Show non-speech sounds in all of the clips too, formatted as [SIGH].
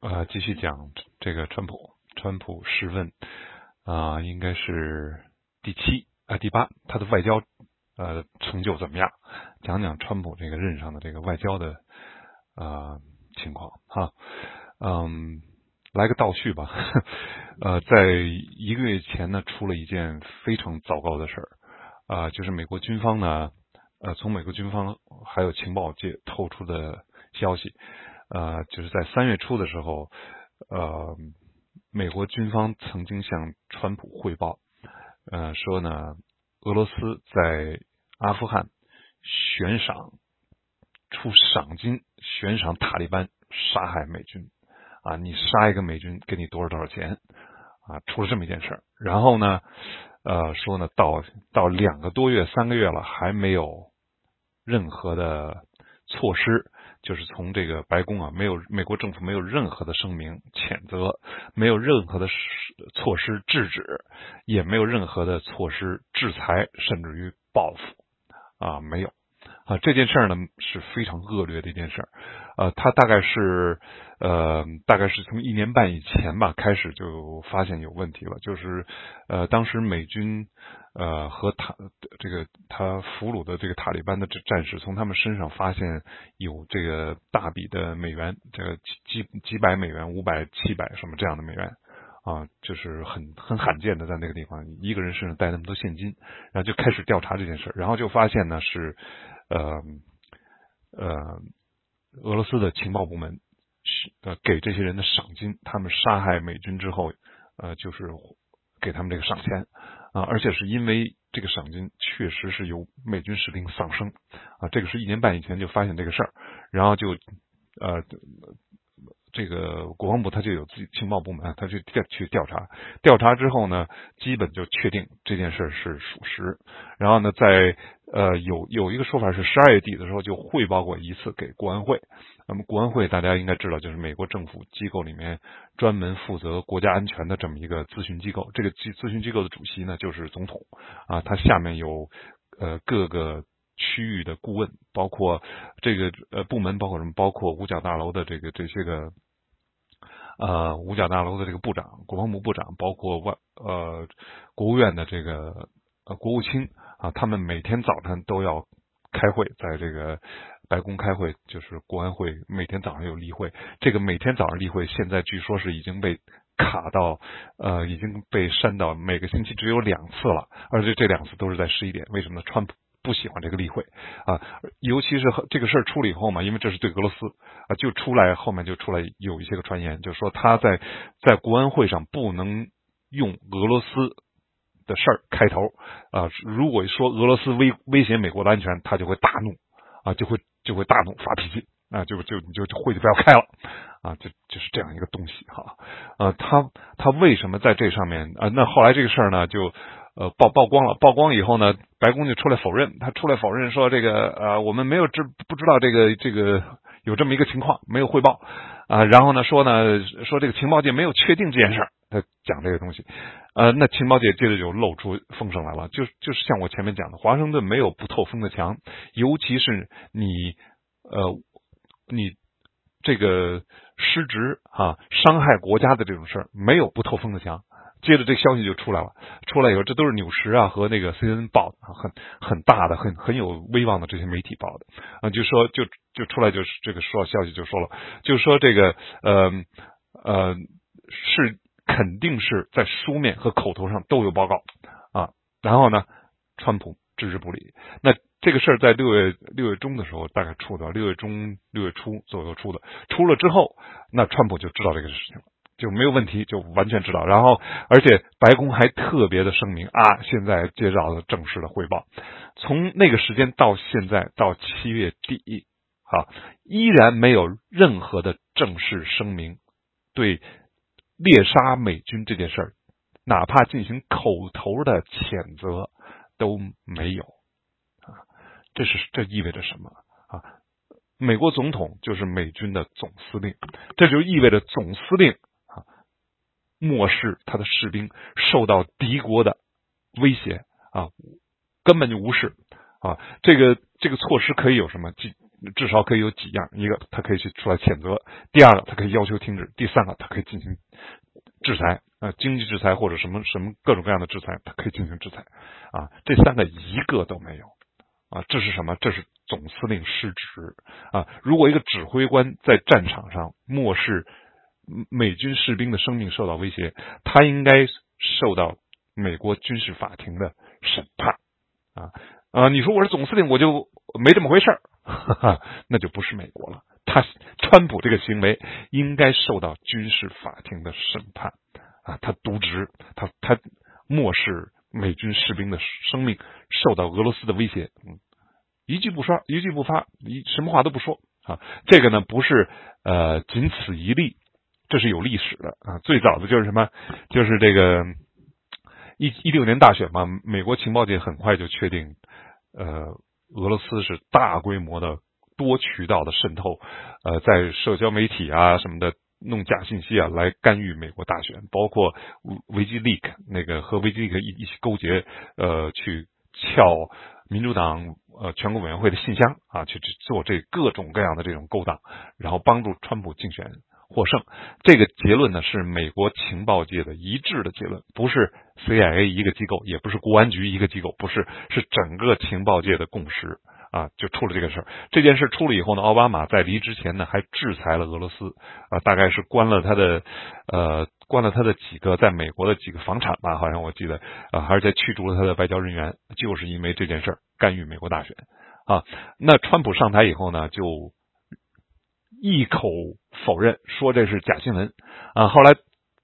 呃，继续讲这个川普，川普试问啊，应该是第七啊第八，他的外交呃成就怎么样？讲讲川普这个任上的这个外交的啊情况哈，嗯，来个倒叙吧。呃，在一个月前呢，出了一件非常糟糕的事儿啊，就是美国军方呢，呃，从美国军方还有情报界透出的消息。呃，就是在三月初的时候，呃，美国军方曾经向川普汇报，呃，说呢，俄罗斯在阿富汗悬赏出赏金，悬赏塔利班杀害美军，啊，你杀一个美军给你多少多少钱，啊，出了这么一件事儿。然后呢，呃，说呢，到到两个多月、三个月了，还没有任何的措施。就是从这个白宫啊，没有美国政府没有任何的声明谴责，没有任何的措施制止，也没有任何的措施制裁，甚至于报复啊，没有。啊，这件事呢是非常恶劣的一件事，呃，他大概是呃，大概是从一年半以前吧开始就发现有问题了，就是呃，当时美军。呃，和塔这个他俘虏的这个塔利班的战士，从他们身上发现有这个大笔的美元，这个几几百美元、五百、七百什么这样的美元啊，就是很很罕见的，在那个地方一个人身上带那么多现金，然后就开始调查这件事，然后就发现呢是呃呃俄罗斯的情报部门呃给这些人的赏金，他们杀害美军之后，呃就是给他们这个赏钱。啊，而且是因为这个赏金确实是有美军士兵丧生啊，这个是一年半以前就发现这个事儿，然后就呃，这个国防部他就有自己情报部门，他去调去调查，调查之后呢，基本就确定这件事是属实，然后呢，在呃有有一个说法是十二月底的时候就汇报过一次给国安会。那么国安会大家应该知道，就是美国政府机构里面专门负责国家安全的这么一个咨询机构。这个咨咨询机构的主席呢，就是总统啊，他下面有呃各个区域的顾问，包括这个呃部门，包括什么？包括五角大楼的这个这些个呃五角大楼的这个部长、国防部部长，包括外呃国务院的这个呃国务卿啊，他们每天早晨都要开会，在这个。白宫开会就是国安会，每天早上有例会。这个每天早上例会，现在据说是已经被卡到，呃，已经被删到每个星期只有两次了，而且这两次都是在十一点。为什么呢？川普不喜欢这个例会啊，尤其是这个事儿出了以后嘛，因为这是对俄罗斯啊，就出来后面就出来有一些个传言，就说他在在国安会上不能用俄罗斯的事儿开头啊，如果说俄罗斯威威胁美国的安全，他就会大怒啊，就会。就会大怒发脾气啊，就就你就会就不要开了啊，就就是这样一个东西哈。呃，他他为什么在这上面啊？那后来这个事儿呢，就呃曝曝光了。曝光以后呢，白宫就出来否认，他出来否认说这个呃我们没有知不知道这个这个有这么一个情况，没有汇报啊。然后呢说呢说这个情报界没有确定这件事儿，他讲这个东西。呃，那情报界接着就露出风声来了，就就是像我前面讲的，华盛顿没有不透风的墙，尤其是你呃你这个失职啊，伤害国家的这种事儿，没有不透风的墙。接着这消息就出来了，出来以后，这都是纽时啊和那个 CNN 报的，很很大的、很很有威望的这些媒体报的啊，就说就就出来就是这个说消息就说了，就说这个呃呃是。肯定是在书面和口头上都有报告啊，然后呢，川普置之不理。那这个事儿在六月六月中的时候大概出的，六月中六月初左右出的。出了之后，那川普就知道这个事情了，就没有问题，就完全知道。然后，而且白宫还特别的声明啊，现在接到了正式的汇报。从那个时间到现在到七月底啊，依然没有任何的正式声明对。猎杀美军这件事儿，哪怕进行口头的谴责都没有啊！这是这意味着什么啊？美国总统就是美军的总司令，这就意味着总司令漠视他的士兵受到敌国的威胁啊，根本就无视啊！这个这个措施可以有什么？至少可以有几样：一个，他可以去出来谴责；第二个，他可以要求停止；第三个，他可以进行制裁啊，经济制裁或者什么什么各种各样的制裁，他可以进行制裁啊。这三个一个都没有啊，这是什么？这是总司令失职啊！如果一个指挥官在战场上漠视美军士兵的生命受到威胁，他应该受到美国军事法庭的审判啊啊！你说我是总司令，我就没这么回事儿。哈哈，那就不是美国了。他川普这个行为应该受到军事法庭的审判啊！他渎职，他他漠视美军士兵的生命，受到俄罗斯的威胁，嗯，一句不说，一句不发，一什么话都不说啊！这个呢，不是呃仅此一例，这是有历史的啊！最早的就是什么？就是这个一一六年大选嘛，美国情报界很快就确定，呃。俄罗斯是大规模的、多渠道的渗透，呃，在社交媒体啊什么的弄假信息啊，来干预美国大选，包括维基 leak 那个和维基 leak 一一起勾结，呃，去撬民主党呃全国委员会的信箱啊，去做这各种各样的这种勾当，然后帮助川普竞选。获胜，这个结论呢是美国情报界的一致的结论，不是 CIA 一个机构，也不是国安局一个机构，不是，是整个情报界的共识啊，就出了这个事儿。这件事出了以后呢，奥巴马在离之前呢还制裁了俄罗斯啊，大概是关了他的呃，关了他的几个在美国的几个房产吧，好像我记得啊，还是在驱逐了他的外交人员，就是因为这件事儿干预美国大选啊。那川普上台以后呢，就。一口否认，说这是假新闻啊！后来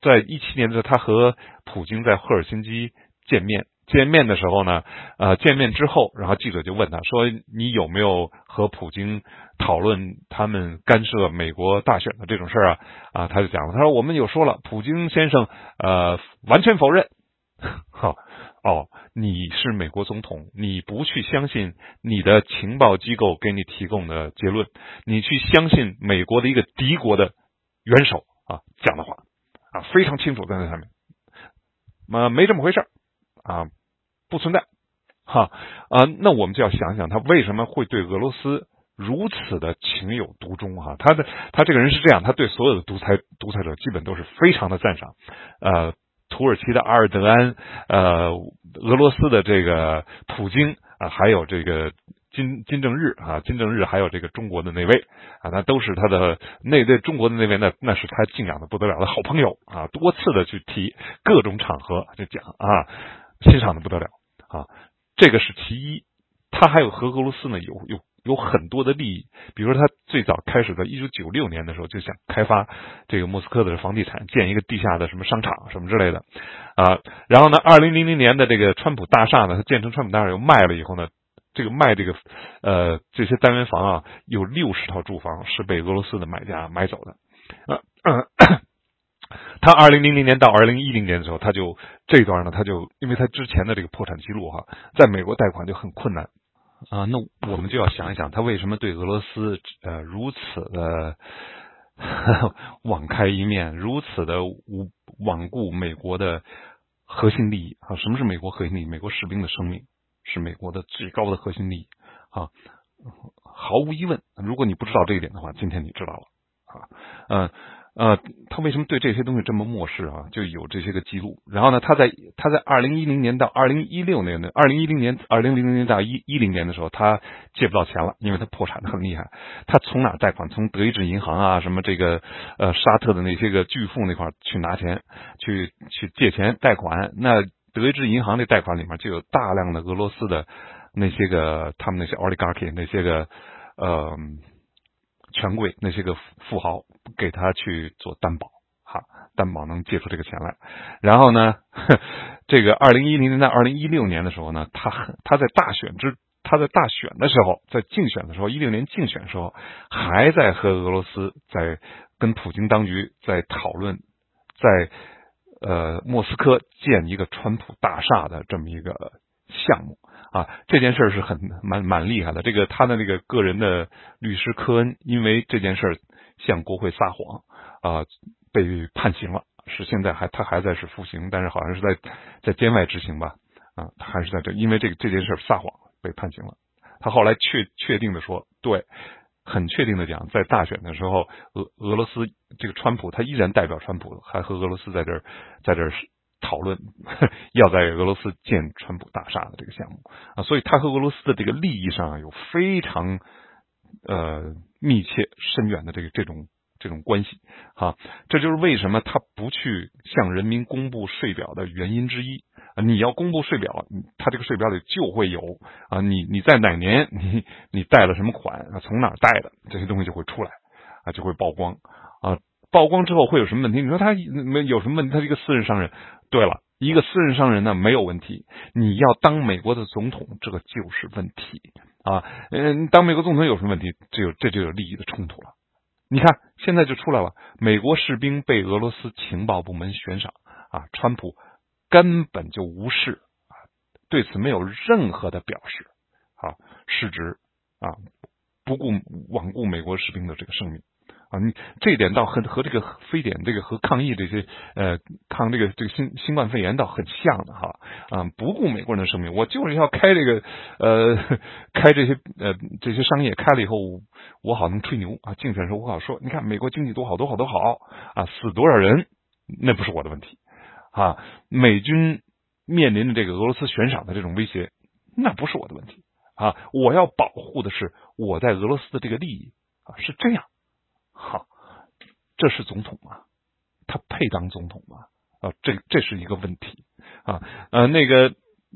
在一七年的时候，他和普京在赫尔辛基见面，见面的时候呢，呃，见面之后，然后记者就问他说：“你有没有和普京讨论他们干涉美国大选的这种事儿啊？”啊，他就讲了，他说：“我们有说了，普京先生呃完全否认。[LAUGHS] ”好。哦，你是美国总统，你不去相信你的情报机构给你提供的结论，你去相信美国的一个敌国的元首啊讲的话啊，非常清楚在那上面，啊，没这么回事啊，不存在哈啊，那我们就要想想他为什么会对俄罗斯如此的情有独钟哈？他的他这个人是这样，他对所有的独裁独裁者基本都是非常的赞赏，呃。土耳其的阿尔德安，呃，俄罗斯的这个普京啊，还有这个金金正日啊，金正日还有这个中国的那位啊，那都是他的那对中国的那位，那那是他敬仰的不得了的好朋友啊，多次的去提各种场合就讲啊，欣赏的不得了啊，这个是其一，他还有和俄罗斯呢有有。有很多的利益，比如说他最早开始在一九九六年的时候就想开发这个莫斯科的房地产，建一个地下的什么商场什么之类的啊。然后呢，二零零零年的这个川普大厦呢，他建成川普大厦又卖了以后呢，这个卖这个呃这些单元房啊，有六十套住房是被俄罗斯的买家买走的啊。他二零零零年到二零一零年的时候，他就这段呢，他就因为他之前的这个破产记录哈，在美国贷款就很困难。啊，那我们就要想一想，他为什么对俄罗斯呃如此的 [LAUGHS] 网开一面，如此的无罔顾美国的核心利益啊？什么是美国核心利益？美国士兵的生命是美国的最高的核心利益啊！毫无疑问，如果你不知道这一点的话，今天你知道了啊，嗯。呃他为什么对这些东西这么漠视啊？就有这些个记录。然后呢，他在他在二零一零年到二零一六年的二零一零年二零零零年到一一零年的时候，他借不到钱了，因为他破产的很厉害。他从哪贷款？从德意志银行啊，什么这个呃沙特的那些个巨富那块去拿钱，去去借钱贷款。那德意志银行的贷款里面就有大量的俄罗斯的那些个他们那些 oligarchy 那些个呃。权贵那些个富豪给他去做担保，哈，担保能借出这个钱来。然后呢，[LAUGHS] 这个二零一零年到二零一六年的时候呢，他他在大选之他在大选的时候，在竞选的时候，一六年竞选的时候，还在和俄罗斯在跟普京当局在讨论，在呃莫斯科建一个川普大厦的这么一个项目。啊，这件事是很蛮蛮厉害的。这个他的那个个人的律师科恩，因为这件事向国会撒谎啊，被判刑了。是现在还他还在是服刑，但是好像是在在监外执行吧？啊，他还是在这，因为这个这件事撒谎被判刑了。他后来确确定的说，对很确定的讲，在大选的时候，俄俄罗斯这个川普他依然代表川普，还和俄罗斯在这儿在这儿讨论 [LAUGHS] 要在俄罗斯建川普大厦的这个项目啊，所以他和俄罗斯的这个利益上有非常呃密切深远的这个这种这种关系啊，这就是为什么他不去向人民公布税表的原因之一啊。你要公布税表，他这个税表里就会有啊，你你在哪年 [LAUGHS] 你你贷了什么款啊，从哪贷的这些东西就会出来啊，就会曝光啊，曝光之后会有什么问题？你说他没有什么问题？他是一个私人商人。对了，一个私人商人呢没有问题，你要当美国的总统，这个就是问题啊。嗯，当美国总统有什么问题？这有这就有利益的冲突了。你看现在就出来了，美国士兵被俄罗斯情报部门悬赏啊，川普。根本就无视啊，对此没有任何的表示啊，失职啊，不顾罔顾美国士兵的这个生命啊，你这一点倒和和这个非典这个和抗疫这些呃抗这个这个新新冠肺炎倒很像的哈啊，不顾美国人的生命，我就是要开这个呃开这些呃这些商业开了以后，我好能吹牛啊，竞选时候我好说，你看美国经济多好多好多好啊，死多少人那不是我的问题。啊，美军面临的这个俄罗斯悬赏的这种威胁，那不是我的问题啊！我要保护的是我在俄罗斯的这个利益啊，是这样。好，这是总统吗？他配当总统吗？啊，这这是一个问题啊。呃，那个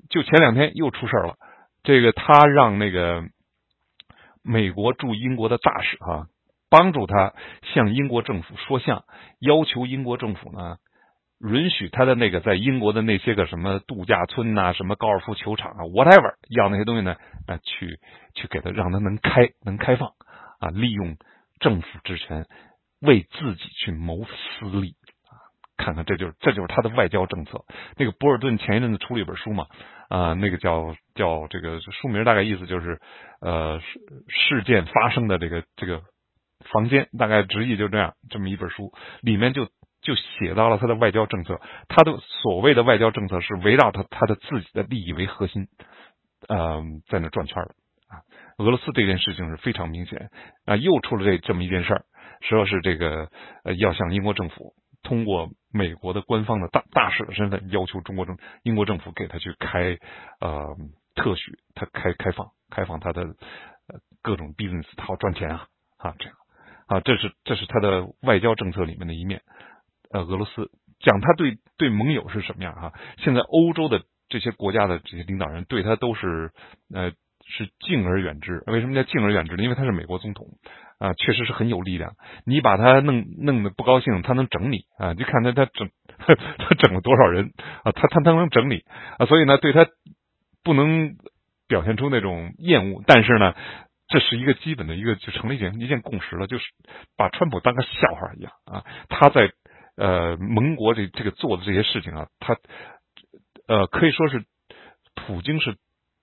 就前两天又出事了，这个他让那个美国驻英国的大使哈，帮助他向英国政府说项，要求英国政府呢。允许他的那个在英国的那些个什么度假村呐，什么高尔夫球场啊，whatever，要那些东西呢，啊，去去给他，让他能开能开放啊，利用政府职权为自己去谋私利啊，看看这就是这就是他的外交政策。那个博尔顿前一阵子出了一本书嘛，啊，那个叫叫这个书名大概意思就是呃事事件发生的这个这个房间，大概直译就这样，这么一本书里面就。就写到了他的外交政策，他的所谓的外交政策是围绕他他的自己的利益为核心，嗯，在那转圈的啊。俄罗斯这件事情是非常明显啊，又出了这这么一件事儿，说是这个呃要向英国政府通过美国的官方的大大使的身份，要求中国政英国政府给他去开呃特许，他开开放开放他的各种 business，他好赚钱啊啊这样啊，这是这是他的外交政策里面的一面。呃，俄罗斯讲他对对盟友是什么样哈？现在欧洲的这些国家的这些领导人对他都是呃是敬而远之。为什么叫敬而远之呢？因为他是美国总统啊，确实是很有力量。你把他弄弄得不高兴，他能整你啊？就看他他整 [LAUGHS] 他整了多少人啊？他他他能整你啊？所以呢，对他不能表现出那种厌恶，但是呢，这是一个基本的一个就成了一件一件共识了，就是把川普当个笑话一样啊。他在呃，盟国这这个做的这些事情啊，他呃可以说是普京是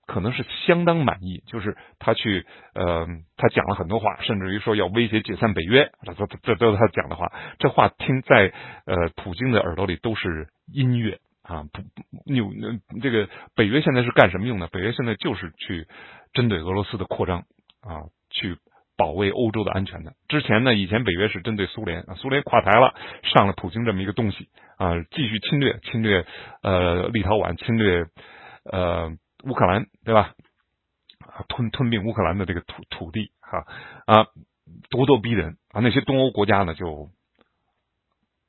可能是相当满意，就是他去呃他讲了很多话，甚至于说要威胁解散北约，这这这都是他讲的话。这话听在呃普京的耳朵里都是音乐啊，不纽这个北约现在是干什么用的？北约现在就是去针对俄罗斯的扩张啊，去。保卫欧洲的安全的。之前呢，以前北约是针对苏联啊，苏联垮台了，上了普京这么一个东西啊，继续侵略，侵略呃立陶宛，侵略呃乌克兰，对吧？吞吞并乌克兰的这个土土地哈啊，咄咄逼人啊，那些东欧国家呢就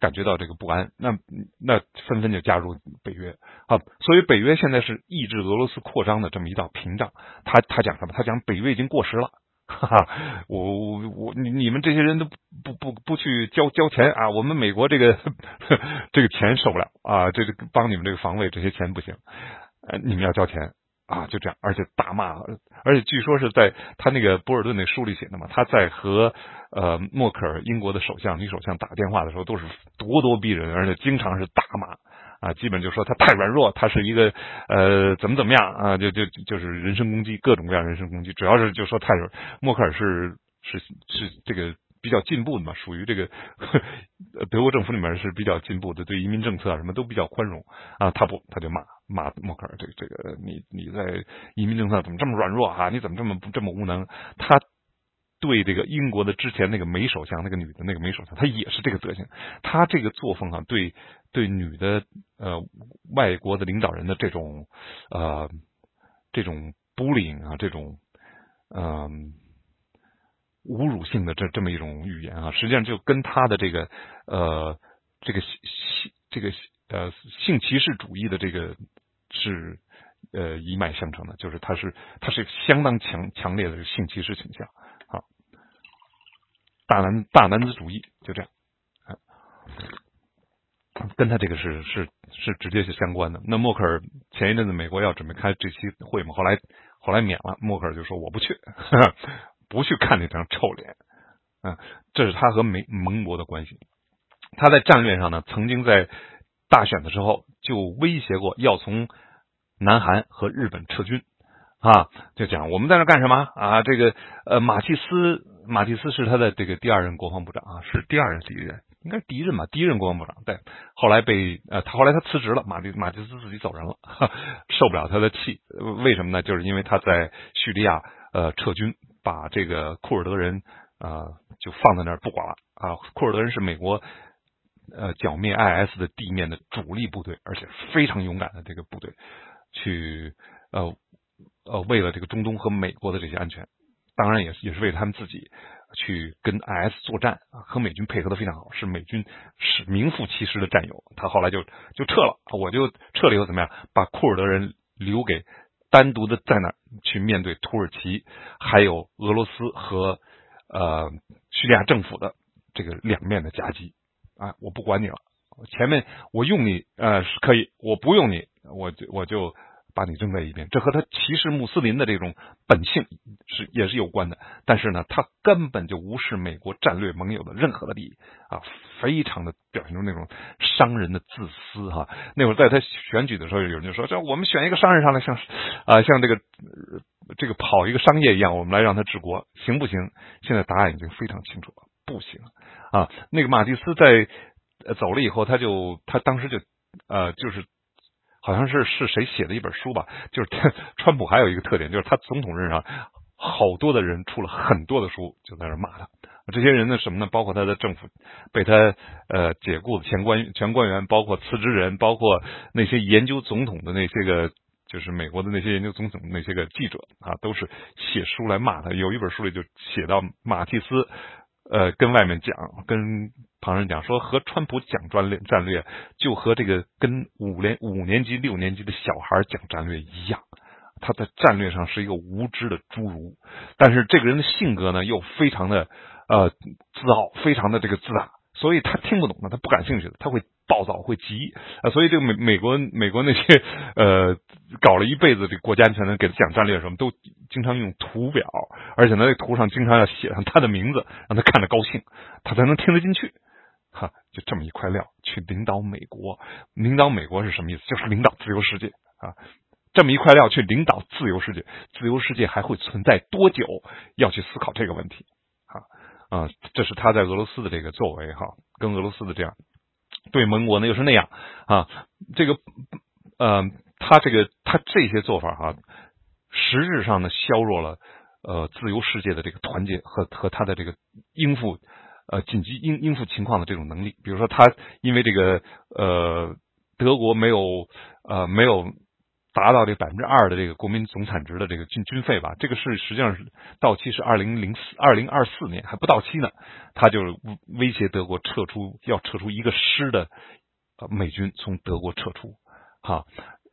感觉到这个不安，那那纷纷就加入北约啊，所以北约现在是抑制俄罗斯扩张的这么一道屏障。他他讲什么？他讲北约已经过时了。哈哈，我我我你你们这些人都不不不去交交钱啊！我们美国这个 [LAUGHS] 这个钱受不了啊！这个帮你们这个防卫这些钱不行，呃，你们要交钱啊！就这样，而且大骂，而且据说是在他那个博尔顿那书里写的嘛，他在和呃默克尔英国的首相女首相打电话的时候，都是咄咄逼人，而且经常是大骂。啊，基本就说他太软弱，他是一个呃怎么怎么样啊，就就就是人身攻击，各种各样人身攻击，主要是就说太软。默克尔是是是这个比较进步的嘛，属于这个德国政府里面是比较进步的，对移民政策啊什么都比较宽容啊。他不，他就骂骂默克尔，这个这个你你在移民政策怎么这么软弱哈？你怎么这么这么无能？他对这个英国的之前那个梅首相，那个女的那个梅首相，她也是这个德行。他这个作风啊，对对女的呃外国的领导人的这种呃这种 bullying 啊，这种嗯侮辱性的这这么一种语言啊，实际上就跟他的这个呃这个性这个呃性歧视主义的这个是呃一脉相承的，就是他是他是相当强强烈的性歧视倾向啊。大男大男子主义就这样，跟他这个是是是直接是相关的。那默克尔前一阵子美国要准备开这期会嘛，后来后来免了，默克尔就说我不去，不去看那张臭脸。嗯，这是他和美盟国的关系。他在战略上呢，曾经在大选的时候就威胁过要从南韩和日本撤军啊，就讲我们在那干什么啊？这个呃马蒂斯。马蒂斯是他的这个第二任国防部长啊，是第二任第一任，应该是第一任吧，第一任国防部长。对，后来被呃，他后来他辞职了，马蒂马蒂斯自己走人了，[LAUGHS] 受不了他的气。为什么呢？就是因为他在叙利亚呃撤军，把这个库尔德人啊就放在那儿不管了啊。库尔德人是美国呃剿灭 IS 的地面的主力部队，而且非常勇敢的这个部队，去呃呃为了这个中东和美国的这些安全。当然也也是为他们自己去跟 IS 作战啊，和美军配合的非常好，是美军是名副其实的战友。他后来就就撤了，我就撤了以后怎么样？把库尔德人留给单独的在那去面对土耳其还有俄罗斯和呃叙利亚政府的这个两面的夹击啊！我不管你了，前面我用你呃是可以，我不用你，我就我就。把你扔在一边，这和他歧视穆斯林的这种本性是也是有关的。但是呢，他根本就无视美国战略盟友的任何的利益啊，非常的表现出那种商人的自私哈。那会儿在他选举的时候，有人就说：“这我们选一个商人上来，像啊像这个这个跑一个商业一样，我们来让他治国，行不行？”现在答案已经非常清楚了，不行啊。那个马蒂斯在走了以后，他就他当时就呃就是。好像是是谁写的一本书吧？就是 [LAUGHS] 川普还有一个特点，就是他总统任上好多的人出了很多的书，就在那骂他。这些人呢，什么呢？包括他的政府被他呃解雇的前官前官员，包括辞职人，包括那些研究总统的那些个，就是美国的那些研究总统那些个记者啊，都是写书来骂他。有一本书里就写到马蒂斯。呃，跟外面讲，跟旁人讲，说和川普讲战略战略，就和这个跟五年五年级六年级的小孩讲战略一样，他在战略上是一个无知的侏儒，但是这个人的性格呢，又非常的呃自傲，非常的这个自大。所以他听不懂的，他不感兴趣的，他会暴躁，会急啊。所以这个美美国美国那些呃搞了一辈子这国家安全的给他讲战略什么，都经常用图表，而且呢，那图上经常要写上他的名字，让他看着高兴，他才能听得进去。哈，就这么一块料去领导美国，领导美国是什么意思？就是领导自由世界啊。这么一块料去领导自由世界，自由世界还会存在多久？要去思考这个问题。啊，这是他在俄罗斯的这个作为哈，跟俄罗斯的这样对盟国呢又是那样啊，这个呃，他这个他这些做法哈，实质上呢削弱了呃自由世界的这个团结和和他的这个应付呃紧急应应付情况的这种能力。比如说他因为这个呃德国没有呃没有。达到这百分之二的这个国民总产值的这个军军费吧，这个是实际上是到期是二零零四二零二四年还不到期呢，他就威胁德国撤出，要撤出一个师的美军从德国撤出，哈，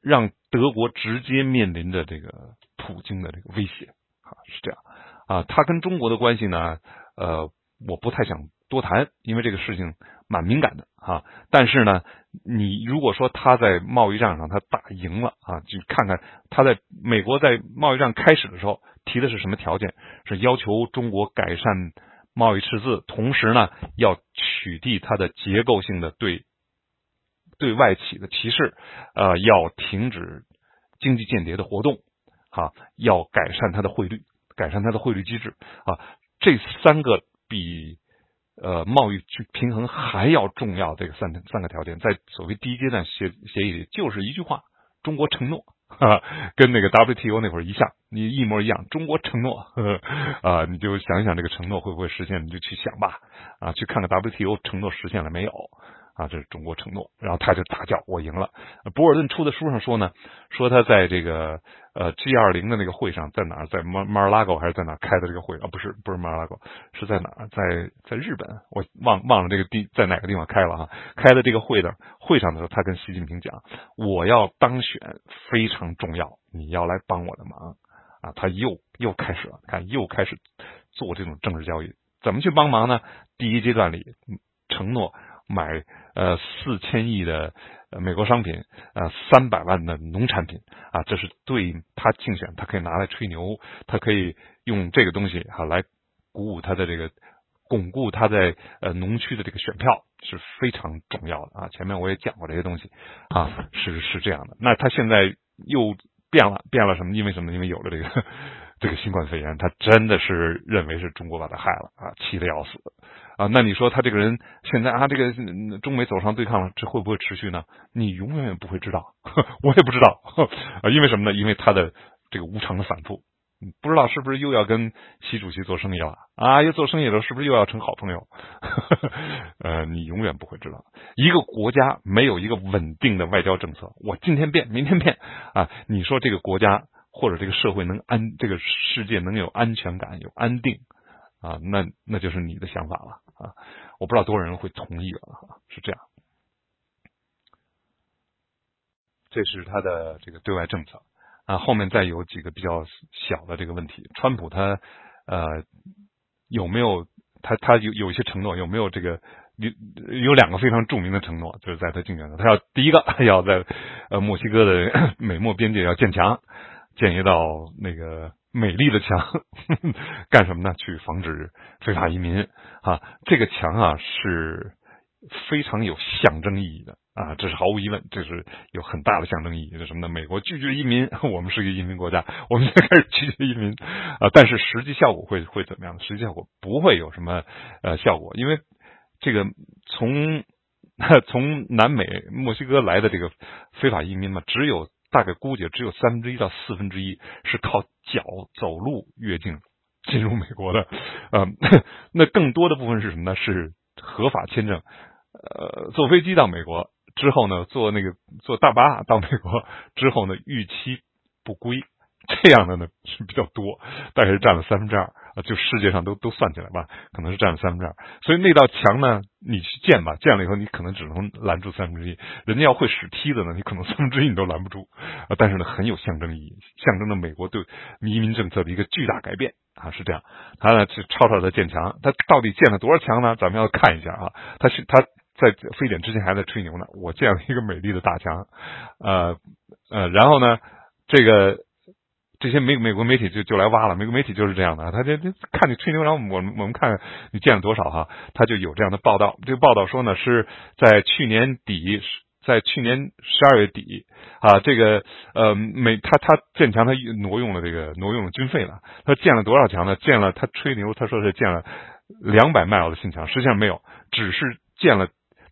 让德国直接面临着这个普京的这个威胁，哈，是这样。啊，他跟中国的关系呢，呃，我不太想多谈，因为这个事情蛮敏感的哈，但是呢。你如果说他在贸易战上他打赢了啊，就看看他在美国在贸易战开始的时候提的是什么条件？是要求中国改善贸易赤字，同时呢要取缔它的结构性的对对外企的歧视，呃，要停止经济间谍的活动，啊，要改善它的汇率，改善它的汇率机制啊，这三个比。呃，贸易去平衡还要重要，这个三三个条件，在所谓第一阶段协协议里，就是一句话：中国承诺，啊，跟那个 WTO 那会儿一样，你一模一样。中国承诺啊，你就想一想这个承诺会不会实现，你就去想吧啊，去看看 WTO 承诺实现了没有。啊，这是中国承诺，然后他就大叫我赢了。博尔顿出的书上说呢，说他在这个呃 G 二零的那个会上，在哪儿，在马马尔拉狗还是在哪开的这个会啊？不是不是马尔拉狗，是在哪？在在日本，我忘忘了这个地在哪个地方开了哈。开的这个会的会上的时候，他跟习近平讲，我要当选非常重要，你要来帮我的忙啊。他又又开始了，看又开始做这种政治交易，怎么去帮忙呢？第一阶段里承诺。买呃四千亿的美国商品，呃三百万的农产品啊，这是对他竞选，他可以拿来吹牛，他可以用这个东西哈来鼓舞他的这个巩固他在呃农区的这个选票是非常重要的啊。前面我也讲过这些东西啊，是是这样的。那他现在又变了，变了什么？因为什么？因为有了这个 [LAUGHS] 这个新冠肺炎，他真的是认为是中国把他害了啊，气得要死。啊，那你说他这个人现在啊，这个中美走上对抗了，这会不会持续呢？你永远不会知道，[LAUGHS] 我也不知道 [LAUGHS] 啊，因为什么呢？因为他的这个无常的反复，不知道是不是又要跟习主席做生意了啊？又做生意的时候是不是又要成好朋友？[LAUGHS] 呃，你永远不会知道。一个国家没有一个稳定的外交政策，我今天变，明天变啊！你说这个国家或者这个社会能安，这个世界能有安全感，有安定啊？那那就是你的想法了。啊，我不知道多少人会同意了哈，是这样。这是他的这个对外政策啊，后面再有几个比较小的这个问题。川普他呃有没有他他有有一些承诺？有没有这个有有两个非常著名的承诺？就是在他竞选的，他要第一个要在呃墨西哥的 [COUGHS] 美墨边界要建墙，建一道那个。美丽的墙干什么呢？去防止非法移民啊！这个墙啊是非常有象征意义的啊，这是毫无疑问，这是有很大的象征意义。是什么呢？美国拒绝移民，我们是一个移民国家，我们现在开始拒绝移民啊！但是实际效果会会怎么样？实际效果不会有什么呃效果，因为这个从 [LAUGHS] 从南美墨西哥来的这个非法移民嘛，只有。大概估计只有三分之一到四分之一是靠脚走路越境进入美国的，呃，[LAUGHS] 那更多的部分是什么呢？是合法签证，呃，坐飞机到美国之后呢，坐那个坐大巴到美国之后呢，逾期不归。这样的呢是比较多，大概是占了三分之二就世界上都都算起来吧，可能是占了三分之二。所以那道墙呢，你去建吧，建了以后你可能只能拦住三分之一。人家要会使梯子呢，你可能三分之一你都拦不住啊。但是呢，很有象征意义，象征着美国对移民政策的一个巨大改变啊，是这样。他呢去吵吵的建墙，他到底建了多少墙呢？咱们要看一下啊。他是他在非典之前还在吹牛呢，我建了一个美丽的大墙，呃呃，然后呢这个。这些美美国媒体就就来挖了，美国媒体就是这样的，他就就看你吹牛，然后我我们看你建了多少哈，他就有这样的报道。这个报道说呢，是在去年底，在去年十二月底啊，这个呃美他他建墙，他挪用了这个挪用了军费了。他建了多少墙呢？建了他吹牛，他说是建了两百 mile 的新墙，实际上没有，只是建了。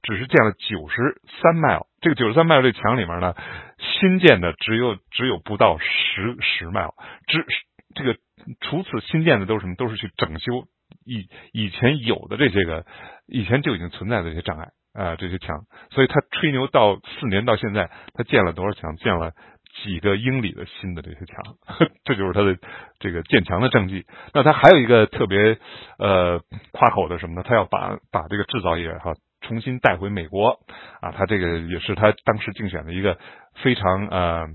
只是建了九十三 mile，这个九十三 mile 这墙里面呢，新建的只有只有不到十十 mile，只这个除此新建的都是什么？都是去整修以以前有的这些个以前就已经存在的这些障碍啊，这些墙。所以他吹牛到四年到现在，他建了多少墙？建了几个英里的新的这些墙，[LAUGHS] 这就是他的这个建墙的政绩。那他还有一个特别呃夸口的什么呢？他要把把这个制造业哈。重新带回美国啊，他这个也是他当时竞选的一个非常呃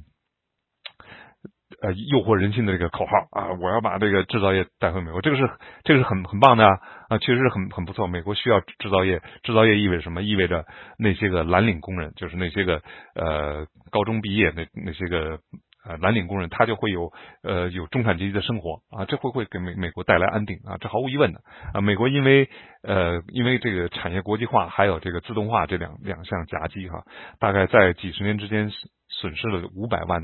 呃诱惑人心的这个口号啊！我要把这个制造业带回美国，这个是这个是很很棒的啊，啊确实是很很不错。美国需要制造业，制造业意味着什么？意味着那些个蓝领工人，就是那些个呃高中毕业那那些个。呃，蓝领工人他就会有呃有中产阶级的生活啊，这会不会给美美国带来安定啊，这毫无疑问的啊。美国因为呃因为这个产业国际化还有这个自动化这两两项夹击哈，大概在几十年之间损失了五百万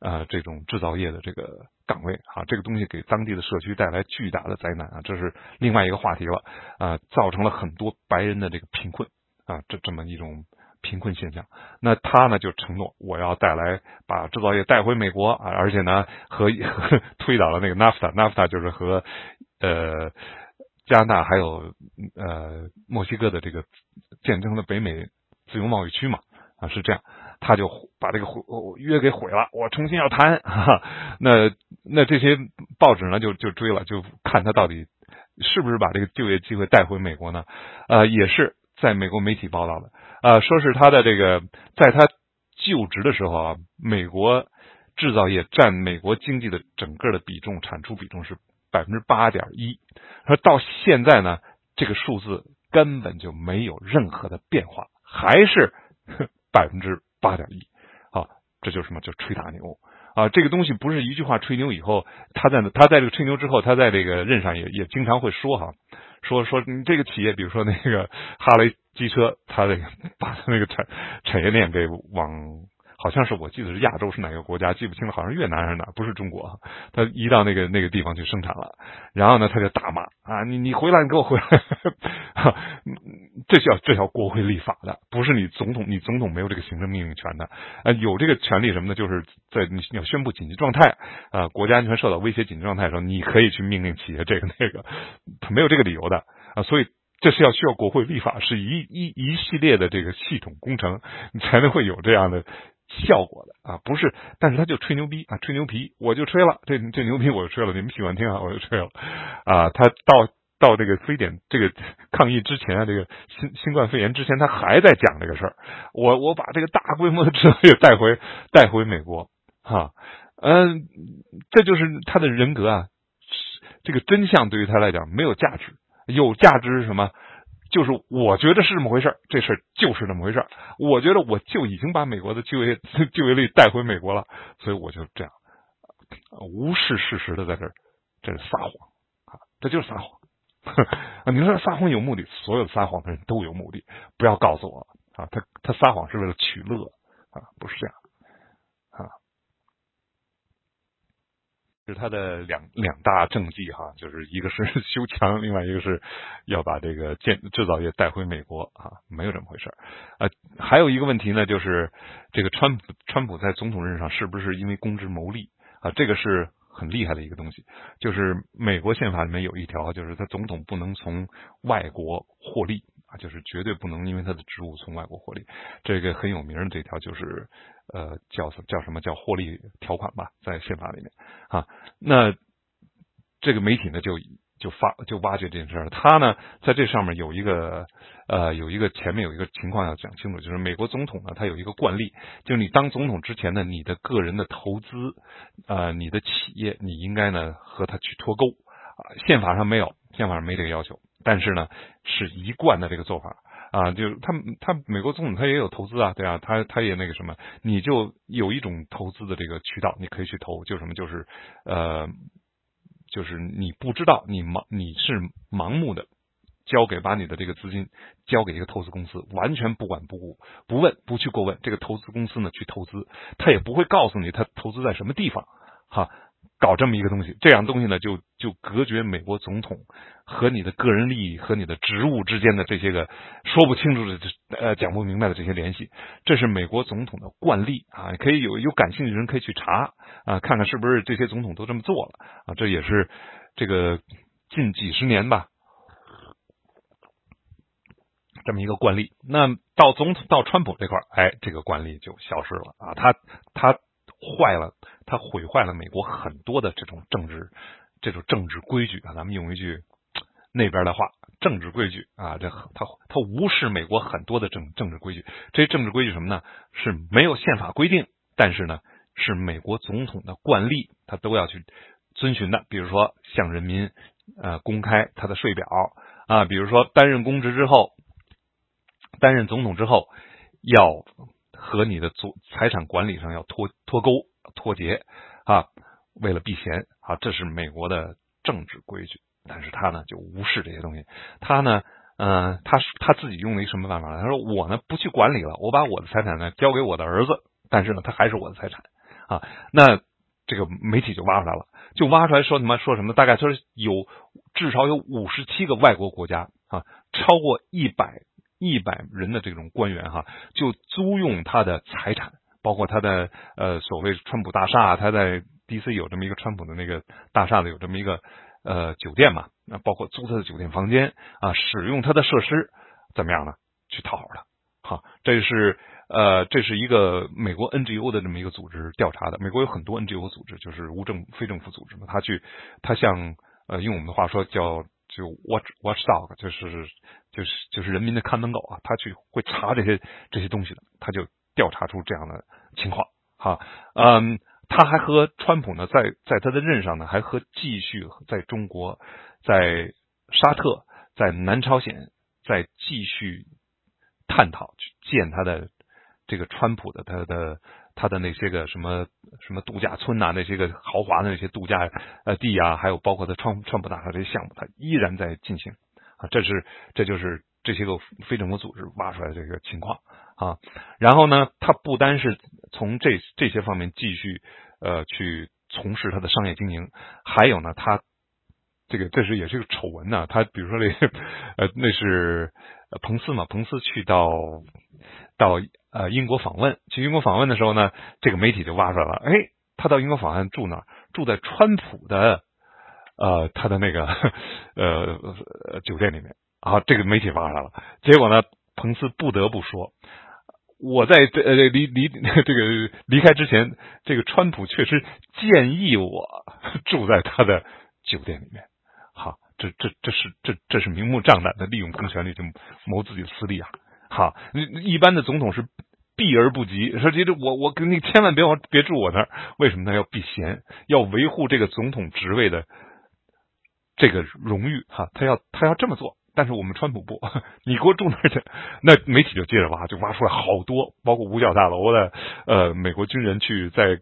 呃这种制造业的这个岗位啊，这个东西给当地的社区带来巨大的灾难啊，这是另外一个话题了啊，造成了很多白人的这个贫困啊，这这么一种。贫困现象。那他呢就承诺我要带来把制造业带回美国啊，而且呢和 [LAUGHS] 推倒了那个 NAFTA，NAFTA 就是和呃加拿大还有呃墨西哥的这个建成的北美自由贸易区嘛啊是这样，他就把这个约给毁了，我重新要谈。那那这些报纸呢就就追了，就看他到底是不是把这个就业机会带回美国呢？呃，也是在美国媒体报道的。啊，说是他的这个，在他就职的时候啊，美国制造业占美国经济的整个的比重，产出比重是百分之八点一。说到现在呢，这个数字根本就没有任何的变化，还是 [LAUGHS] 百分之八点一。啊，这就是什么？就吹大牛啊！这个东西不是一句话吹牛以后，他在他在这个吹牛之后，他在这个任上也也经常会说哈，说说你这个企业，比如说那个哈雷。机车，他这个把他那个产产业链给往，好像是我记得是亚洲是哪个国家，记不清了，好像越南还是哪，不是中国。他移到那个那个地方去生产了，然后呢，他就大骂啊，你你回来，你给我回来，[LAUGHS] 这叫这叫国会立法的，不是你总统，你总统没有这个行政命令权的，呃，有这个权利什么呢？就是在你要宣布紧急状态啊，国家安全受到威胁紧急状态的时候，你可以去命令企业这个那个，他没有这个理由的啊，所以。这是要需要国会立法，是一一一系列的这个系统工程，你才能会有这样的效果的啊！不是，但是他就吹牛逼啊，吹牛皮，我就吹了，这这牛皮我就吹了，你们喜欢听啊，我就吹了啊！他到到这个非典这个抗疫之前啊，这个新新冠肺炎之前，他还在讲这个事儿，我我把这个大规模的制造业带回带回美国哈，嗯，这就是他的人格啊，这个真相对于他来讲没有价值。有价值是什么？就是我觉得是这么回事这事就是这么回事我觉得我就已经把美国的就业 [LAUGHS] 就业率带回美国了，所以我就这样无视事实的在这儿，这是撒谎啊！这就是撒谎。[LAUGHS] 你说撒谎有目的，所有撒谎的人都有目的。不要告诉我啊，他他撒谎是为了取乐啊，不是这样。是他的两两大政绩哈，就是一个是 [LAUGHS] 修墙，另外一个是要把这个建制造业带回美国啊，没有这么回事啊。还有一个问题呢，就是这个川普川普在总统任上是不是因为公职谋利啊？这个是很厉害的一个东西。就是美国宪法里面有一条，就是他总统不能从外国获利，就是绝对不能因为他的职务从外国获利。这个很有名的这条就是。呃，叫叫什么叫获利条款吧，在宪法里面啊。那这个媒体呢，就就发就挖掘这件事儿。他呢，在这上面有一个呃，有一个前面有一个情况要讲清楚，就是美国总统呢，他有一个惯例，就是你当总统之前呢，你的个人的投资呃，你的企业，你应该呢和他去脱钩啊。宪法上没有，宪法上没这个要求，但是呢，是一贯的这个做法。啊，就是他他美国总统他也有投资啊，对啊，他他也那个什么，你就有一种投资的这个渠道，你可以去投，就什么就是呃，就是你不知道你盲你是盲目的交给把你的这个资金交给一个投资公司，完全不管不顾不问不去过问这个投资公司呢去投资，他也不会告诉你他投资在什么地方，哈。搞这么一个东西，这样东西呢，就就隔绝美国总统和你的个人利益和你的职务之间的这些个说不清楚的、呃讲不明白的这些联系。这是美国总统的惯例啊，可以有有感兴趣的人可以去查啊，看看是不是这些总统都这么做了啊。这也是这个近几十年吧，这么一个惯例。那到总统到川普这块哎，这个惯例就消失了啊，他他。坏了，他毁坏了美国很多的这种政治，这种政治规矩啊。咱们用一句那边的话，政治规矩啊，这他他无视美国很多的政政治规矩。这政治规矩什么呢？是没有宪法规定，但是呢，是美国总统的惯例，他都要去遵循的。比如说，向人民呃公开他的税表啊，比如说担任公职之后，担任总统之后要。和你的做财产管理上要脱脱钩脱节啊，为了避嫌啊，这是美国的政治规矩。但是他呢就无视这些东西，他呢，嗯，他他自己用了一什么办法呢？他说我呢不去管理了，我把我的财产呢交给我的儿子，但是呢他还是我的财产啊。那这个媒体就挖出来了，就挖出来说什么说什么？大概说有至少有五十七个外国国家啊，超过一百一百人的这种官员哈，就租用他的财产，包括他的呃所谓川普大厦，他在 D.C. 有这么一个川普的那个大厦的有这么一个呃酒店嘛，那包括租他的酒店房间啊，使用他的设施，怎么样呢？去讨好他，好，这是呃这是一个美国 N.G.O 的这么一个组织调查的，美国有很多 N.G.O 组织，就是无政非政府组织嘛，他去他向呃用我们的话说叫就 watch watchdog，就是就是就是人民的看门狗啊，他去会查这些这些东西的，他就调查出这样的情况，哈，嗯。他还和川普呢，在在他的任上呢，还和继续在中国、在沙特、在南朝鲜，在继续探讨去建他的这个川普的他的他的那些个什么什么度假村呐，那些个豪华的那些度假呃地啊，还有包括他川川普大厦这些项目，他依然在进行啊，这是这就是这些个非政府组织挖出来的这个情况。啊，然后呢，他不单是从这这些方面继续呃去从事他的商业经营，还有呢，他这个这是也是个丑闻呢。他比如说那呃那是彭斯嘛，彭斯去到到呃英国访问，去英国访问的时候呢，这个媒体就挖出来了，哎，他到英国访问住哪？住在川普的呃他的那个 [LAUGHS] 呃酒店里面啊，这个媒体挖出来了，结果呢，彭斯不得不说。我在这呃离离 [LAUGHS] 这个离开之前，这个川普确实建议我住在他的酒店里面。好，这这这是这这是明目张胆的利用公权力就谋自己的私利啊！好，一般的总统是避而不及，说这这我我跟你千万别往别住我那儿，为什么呢？要避嫌，要维护这个总统职位的这个荣誉哈，他要他要这么做。但是我们川普不，[LAUGHS] 你给我住那儿去，那媒体就接着挖，就挖出来好多，包括五角大楼的，呃，美国军人去在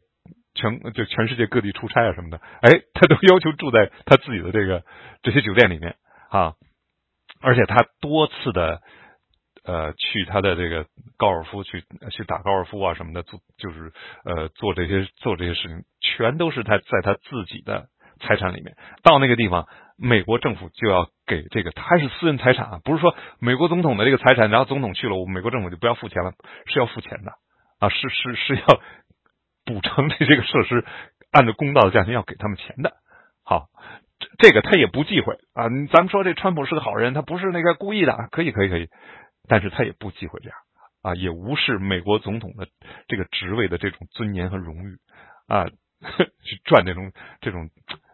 全就全世界各地出差啊什么的，哎，他都 [LAUGHS] 要求住在他自己的这个这些酒店里面啊，而且他多次的呃去他的这个高尔夫去去打高尔夫啊什么的，做就是呃做这些做这些事情，全都是他在他自己的财产里面，到那个地方。美国政府就要给这个，他还是私人财产啊，不是说美国总统的这个财产，然后总统去了，我美国政府就不要付钱了，是要付钱的啊，是是是要补偿这些个设施，按照公道的价钱要给他们钱的。好，这个他也不忌讳啊，咱们说这川普是个好人，他不是那个故意的，可以可以可以，但是他也不忌讳这样啊，也无视美国总统的这个职位的这种尊严和荣誉啊，去赚这种这种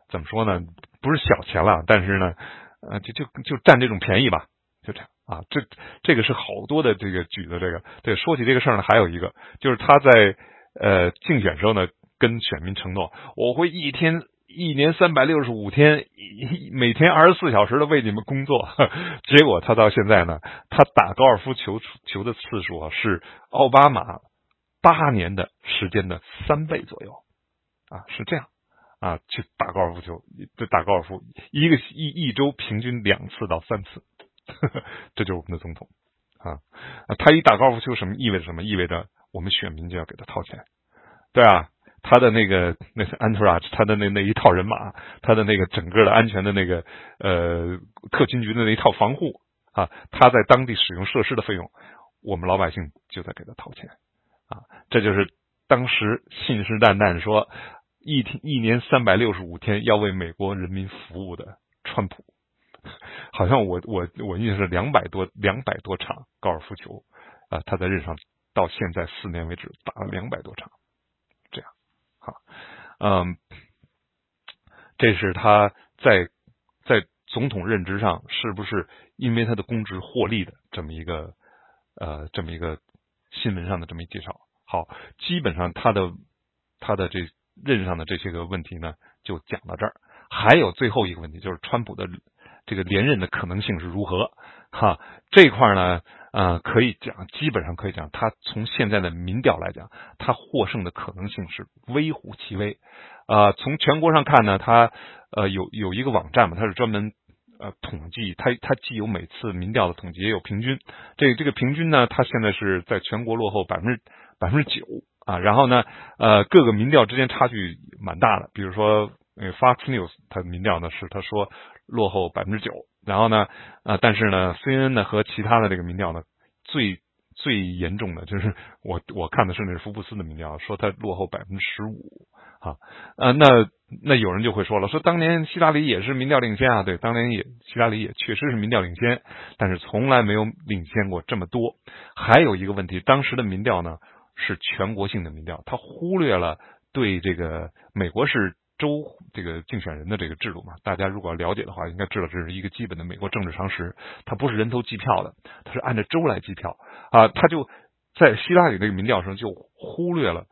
怎么说呢？不是小钱了，但是呢，呃，就就就占这种便宜吧，就这样啊。这这个是好多的这个举的这个。对，说起这个事儿呢，还有一个就是他在呃竞选时候呢，跟选民承诺，我会一天一年三百六十五天，每天二十四小时的为你们工作。[LAUGHS] 结果他到现在呢，他打高尔夫球球的次数啊，是奥巴马八年的时间的三倍左右啊，是这样。啊，去打高尔夫球，就打高尔夫，一个一一周平均两次到三次，[LAUGHS] 这就是我们的总统啊。他一打高尔夫球，什么意味着什么？意味着我们选民就要给他掏钱，对啊。他的那个那是 entourage，他的那那一套人马，他的那个整个的安全的那个呃特勤局的那一套防护啊，他在当地使用设施的费用，我们老百姓就在给他掏钱啊。这就是当时信誓旦旦说。一天一年三百六十五天要为美国人民服务的川普，[LAUGHS] 好像我我我印象是两百多两百多场高尔夫球啊，他在任上到现在四年为止打了两百多场，好，嗯，这是他在在总统任职上是不是因为他的公职获利的这么一个呃这么一个新闻上的这么一介绍？好，基本上他的他的这。任上的这些个问题呢，就讲到这儿。还有最后一个问题，就是川普的这个连任的可能性是如何？哈，这块呢，呃，可以讲，基本上可以讲，他从现在的民调来讲，他获胜的可能性是微乎其微。啊，从全国上看呢，他呃有有一个网站嘛，它是专门呃统计，它它既有每次民调的统计，也有平均。这这个平均呢，它现在是在全国落后百分之百分之九。啊，然后呢，呃，各个民调之间差距蛮大的。比如说，呃，Fox News 它民调呢是他说，落后百分之九。然后呢，啊，但是呢，CNN 呢和其他的这个民调呢，最最严重的就是我我看的是那是福布斯的民调，说他落后百分之十五。啊，呃，那那有人就会说了，说当年希拉里也是民调领先啊，对，当年也希拉里也确实是民调领先，但是从来没有领先过这么多。还有一个问题，当时的民调呢是全国性的民调，他忽略了对这个美国是州这个竞选人的这个制度嘛。大家如果了解的话，应该知道这是一个基本的美国政治常识，它不是人头计票的，它是按照州来计票啊。他就在希拉里那个民调上就忽略了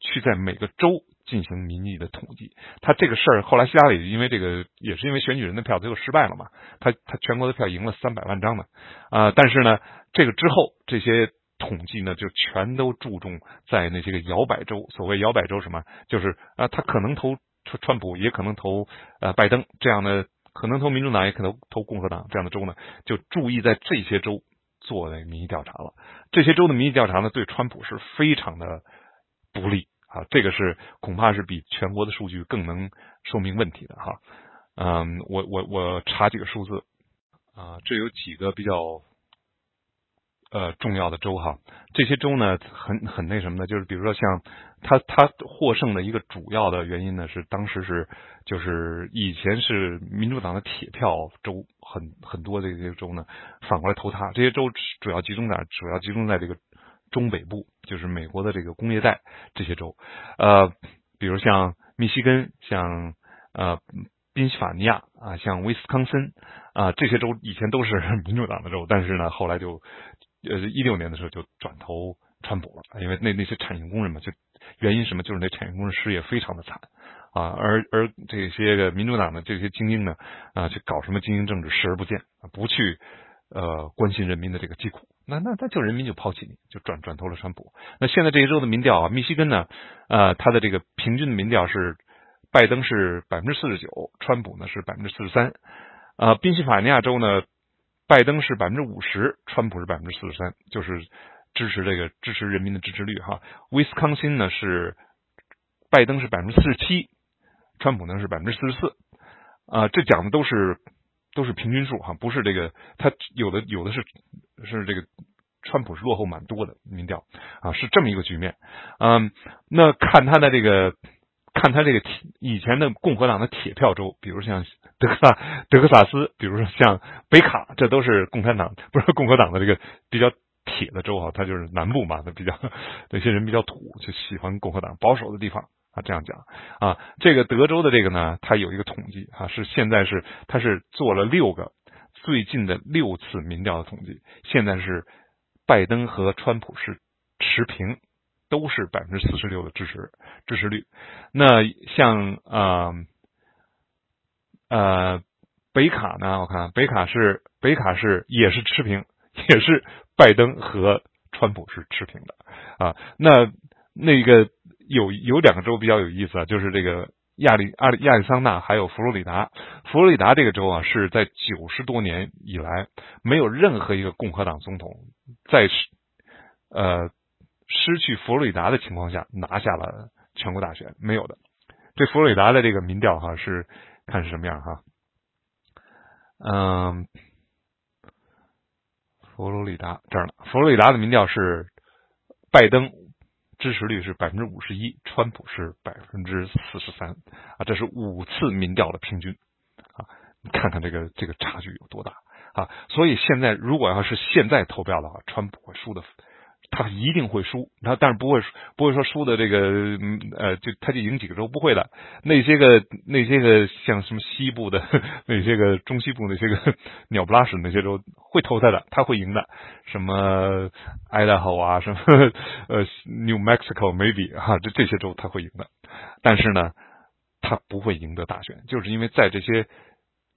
去在每个州。进行民意的统计，他这个事儿后来希拉里因为这个也是因为选举人的票最后失败了嘛，他他全国的票赢了三百万张呢，啊，但是呢，这个之后这些统计呢就全都注重在那些个摇摆州，所谓摇摆州什么，就是啊，他可能投川川普，也可能投呃拜登这样的，可能投民主党，也可能投共和党这样的州呢，就注意在这些州做的民意调查了，这些州的民意调查呢对川普是非常的不利。啊，这个是恐怕是比全国的数据更能说明问题的哈。嗯，我我我查几个数字啊，这有几个比较呃重要的州哈。这些州呢，很很那什么的，就是比如说像他他获胜的一个主要的原因呢，是当时是就是以前是民主党的铁票州，很很多这些州呢反过来投他。这些州主要集中在主要集中在这个。中北部就是美国的这个工业带这些州，呃，比如像密西根、像呃宾夕法尼亚啊、像威斯康森啊这些州以前都是 [LAUGHS] 民主党的州，但是呢后来就呃一六年的时候就转投川普了，因为那那些产业工人嘛，就原因什么就是那产业工人失业非常的惨啊，而而这些个民主党的这些精英呢啊去搞什么精英政治视而不见，不去呃关心人民的这个疾苦。那那那就人民就抛弃你，就转转投了川普。那现在这一周的民调啊，密西根呢，呃，它的这个平均的民调是拜登是百分之四十九，川普呢是百分之四十三。啊，宾夕法尼亚州呢，拜登是百分之五十，川普是百分之四十三，就是支持这个支持人民的支持率哈。威斯康星呢是拜登是百分之四十七，川普呢是百分之四十四。啊，这讲的都是。都是平均数哈，不是这个，他有的有的是是这个，川普是落后蛮多的民调啊，是这么一个局面。嗯，那看他的这个，看他这个以前的共和党的铁票州，比如像德克萨德克萨斯，比如说像北卡，这都是共产党不是共和党的这个比较铁的州哈，它就是南部嘛，它比较那些人比较土，就喜欢共和党保守的地方。啊，这样讲啊，这个德州的这个呢，它有一个统计啊，是现在是它是做了六个最近的六次民调的统计，现在是拜登和川普是持平，都是百分之四十六的支持支持率。那像啊呃北卡呢，我看北卡是北卡是也是持平，也是拜登和川普是持平的啊。那那个。有有两个州比较有意思啊，就是这个亚利亚利亚利桑那还有佛罗里达。佛罗里达这个州啊，是在九十多年以来没有任何一个共和党总统在呃失去佛罗里达的情况下拿下了全国大选，没有的。这佛罗里达的这个民调哈是看是什么样哈，嗯，佛罗里达这儿呢，佛罗里达的民调是拜登。支持率是百分之五十一，川普是百分之四十三啊，这是五次民调的平均啊，你看看这个这个差距有多大啊！所以现在如果要是现在投票的话，川普会输的。他一定会输，他但是不会不会说输的这个呃，就他就赢几个州不会的。那些个那些个像什么西部的 [LAUGHS] 那些个中西部那些个 [LAUGHS] 鸟不拉屎那些州会投他的，他会赢的。什么 Idaho 啊，什么呃 New Mexico maybe 哈，这这些州他会赢的。但是呢，他不会赢得大选，就是因为在这些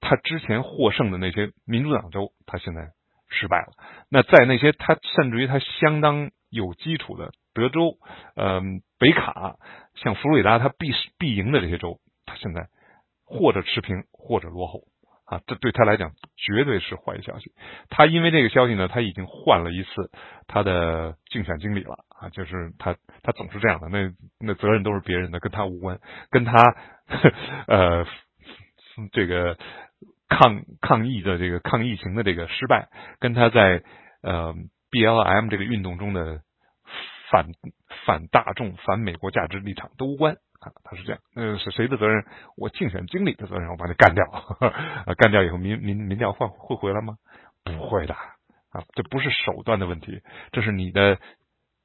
他之前获胜的那些民主党州，他现在。失败了。那在那些他甚至于他相当有基础的德州、嗯北卡、像佛罗里达，他必必赢的这些州，他现在或者持平或者落后啊，这对他来讲绝对是坏消息。他因为这个消息呢，他已经换了一次他的竞选经理了啊，就是他他总是这样的，那那责任都是别人的，跟他无关，跟他 [LAUGHS] 呃这个。抗抗疫的这个抗疫情的这个失败，跟他在呃 B L M 这个运动中的反反大众、反美国价值立场都无关啊，他是这样。呃，是谁的责任？我竞选经理的责任，我把他干掉。[LAUGHS] 干掉以后，民民民调会会回来吗？不会的啊，这不是手段的问题，这是你的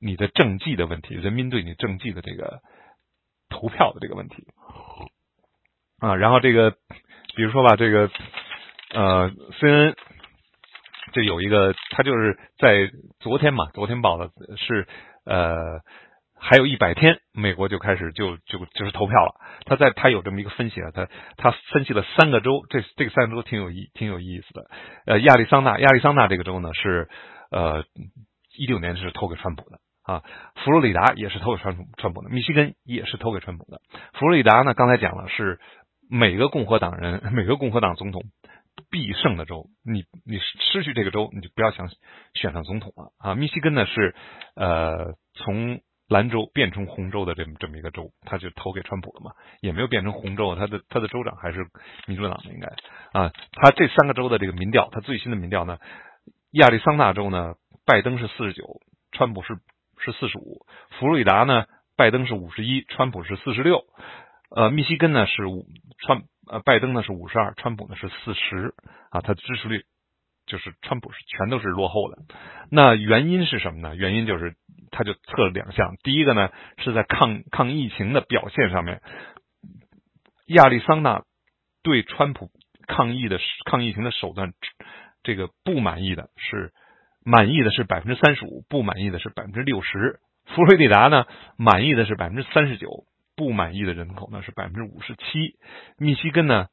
你的政绩的问题，人民对你政绩的这个投票的这个问题啊。然后这个。比如说吧，这个呃，CNN 就有一个，他就是在昨天嘛，昨天报的是呃，还有一百天，美国就开始就就就是投票了。他在他有这么一个分析啊，他他分析了三个州，这这个三个州挺有意挺有意思的。呃，亚利桑那，亚利桑那这个州呢是呃一六年是投给川普的啊，佛罗里达也是投给川普川普的，密西根也是投给川普的。佛罗里达呢，刚才讲了是。每个共和党人，每个共和党总统必胜的州，你你失去这个州，你就不要想选上总统了啊！密西根呢是呃从蓝州变成红州的这么这么一个州，他就投给川普了嘛，也没有变成红州，他的他的州长还是民主党的应该啊。他这三个州的这个民调，他最新的民调呢，亚利桑那州呢，拜登是四十九，川普是是四十五，佛罗里达呢，拜登是五十一，川普是四十六。呃，密西根呢是五川呃拜登呢是五十二，川普呢是四十啊，他的支持率就是川普是全都是落后的。那原因是什么呢？原因就是他就测了两项，第一个呢是在抗抗疫情的表现上面，亚利桑那对川普抗疫的抗疫情的手段这个不满意的是满意的是百分之三十五，不满意的是百分之六十。佛罗里达呢满意的是百分之三十九。不满意的人口呢是百分之五十七，密西根呢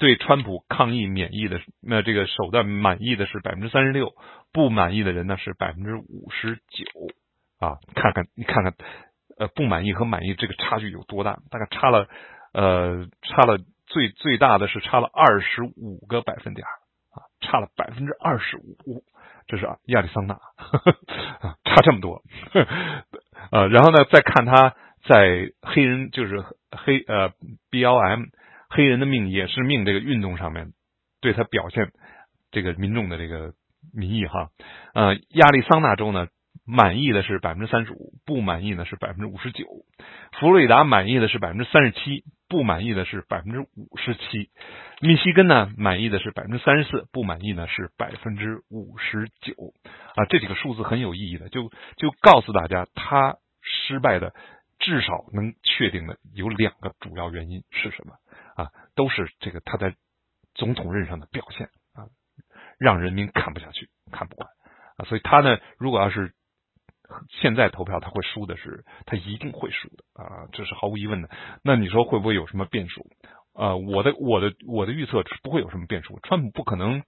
对川普抗议免疫的那这个手段满意的是百分之三十六，不满意的人呢是百分之五十九。啊，看看你看看，呃，不满意和满意这个差距有多大？大概差了呃差了最最大的是差了二十五个百分点啊，差了百分之二十五，这是亚利桑那。[LAUGHS] 啊，差这么多，呃，[LAUGHS] 然后呢再看他。在黑人就是黑呃 B L M 黑人的命也是命这个运动上面，对他表现这个民众的这个民意哈，呃亚利桑那州呢满意的是百分之三十五，不满意的是百分之五十九，佛罗里达满意的是百分之三十七，不满意的是百分之五十七，密西根呢满意的是百分之三十四，不满意呢是百分之五十九。啊这几个数字很有意义的，就就告诉大家他失败的。至少能确定的有两个主要原因是什么啊？都是这个他在总统任上的表现啊，让人民看不下去、看不惯啊。所以他呢，如果要是现在投票，他会输的是，他一定会输的啊，这是毫无疑问的。那你说会不会有什么变数？啊，我的我的我的预测是不会有什么变数。川普不可能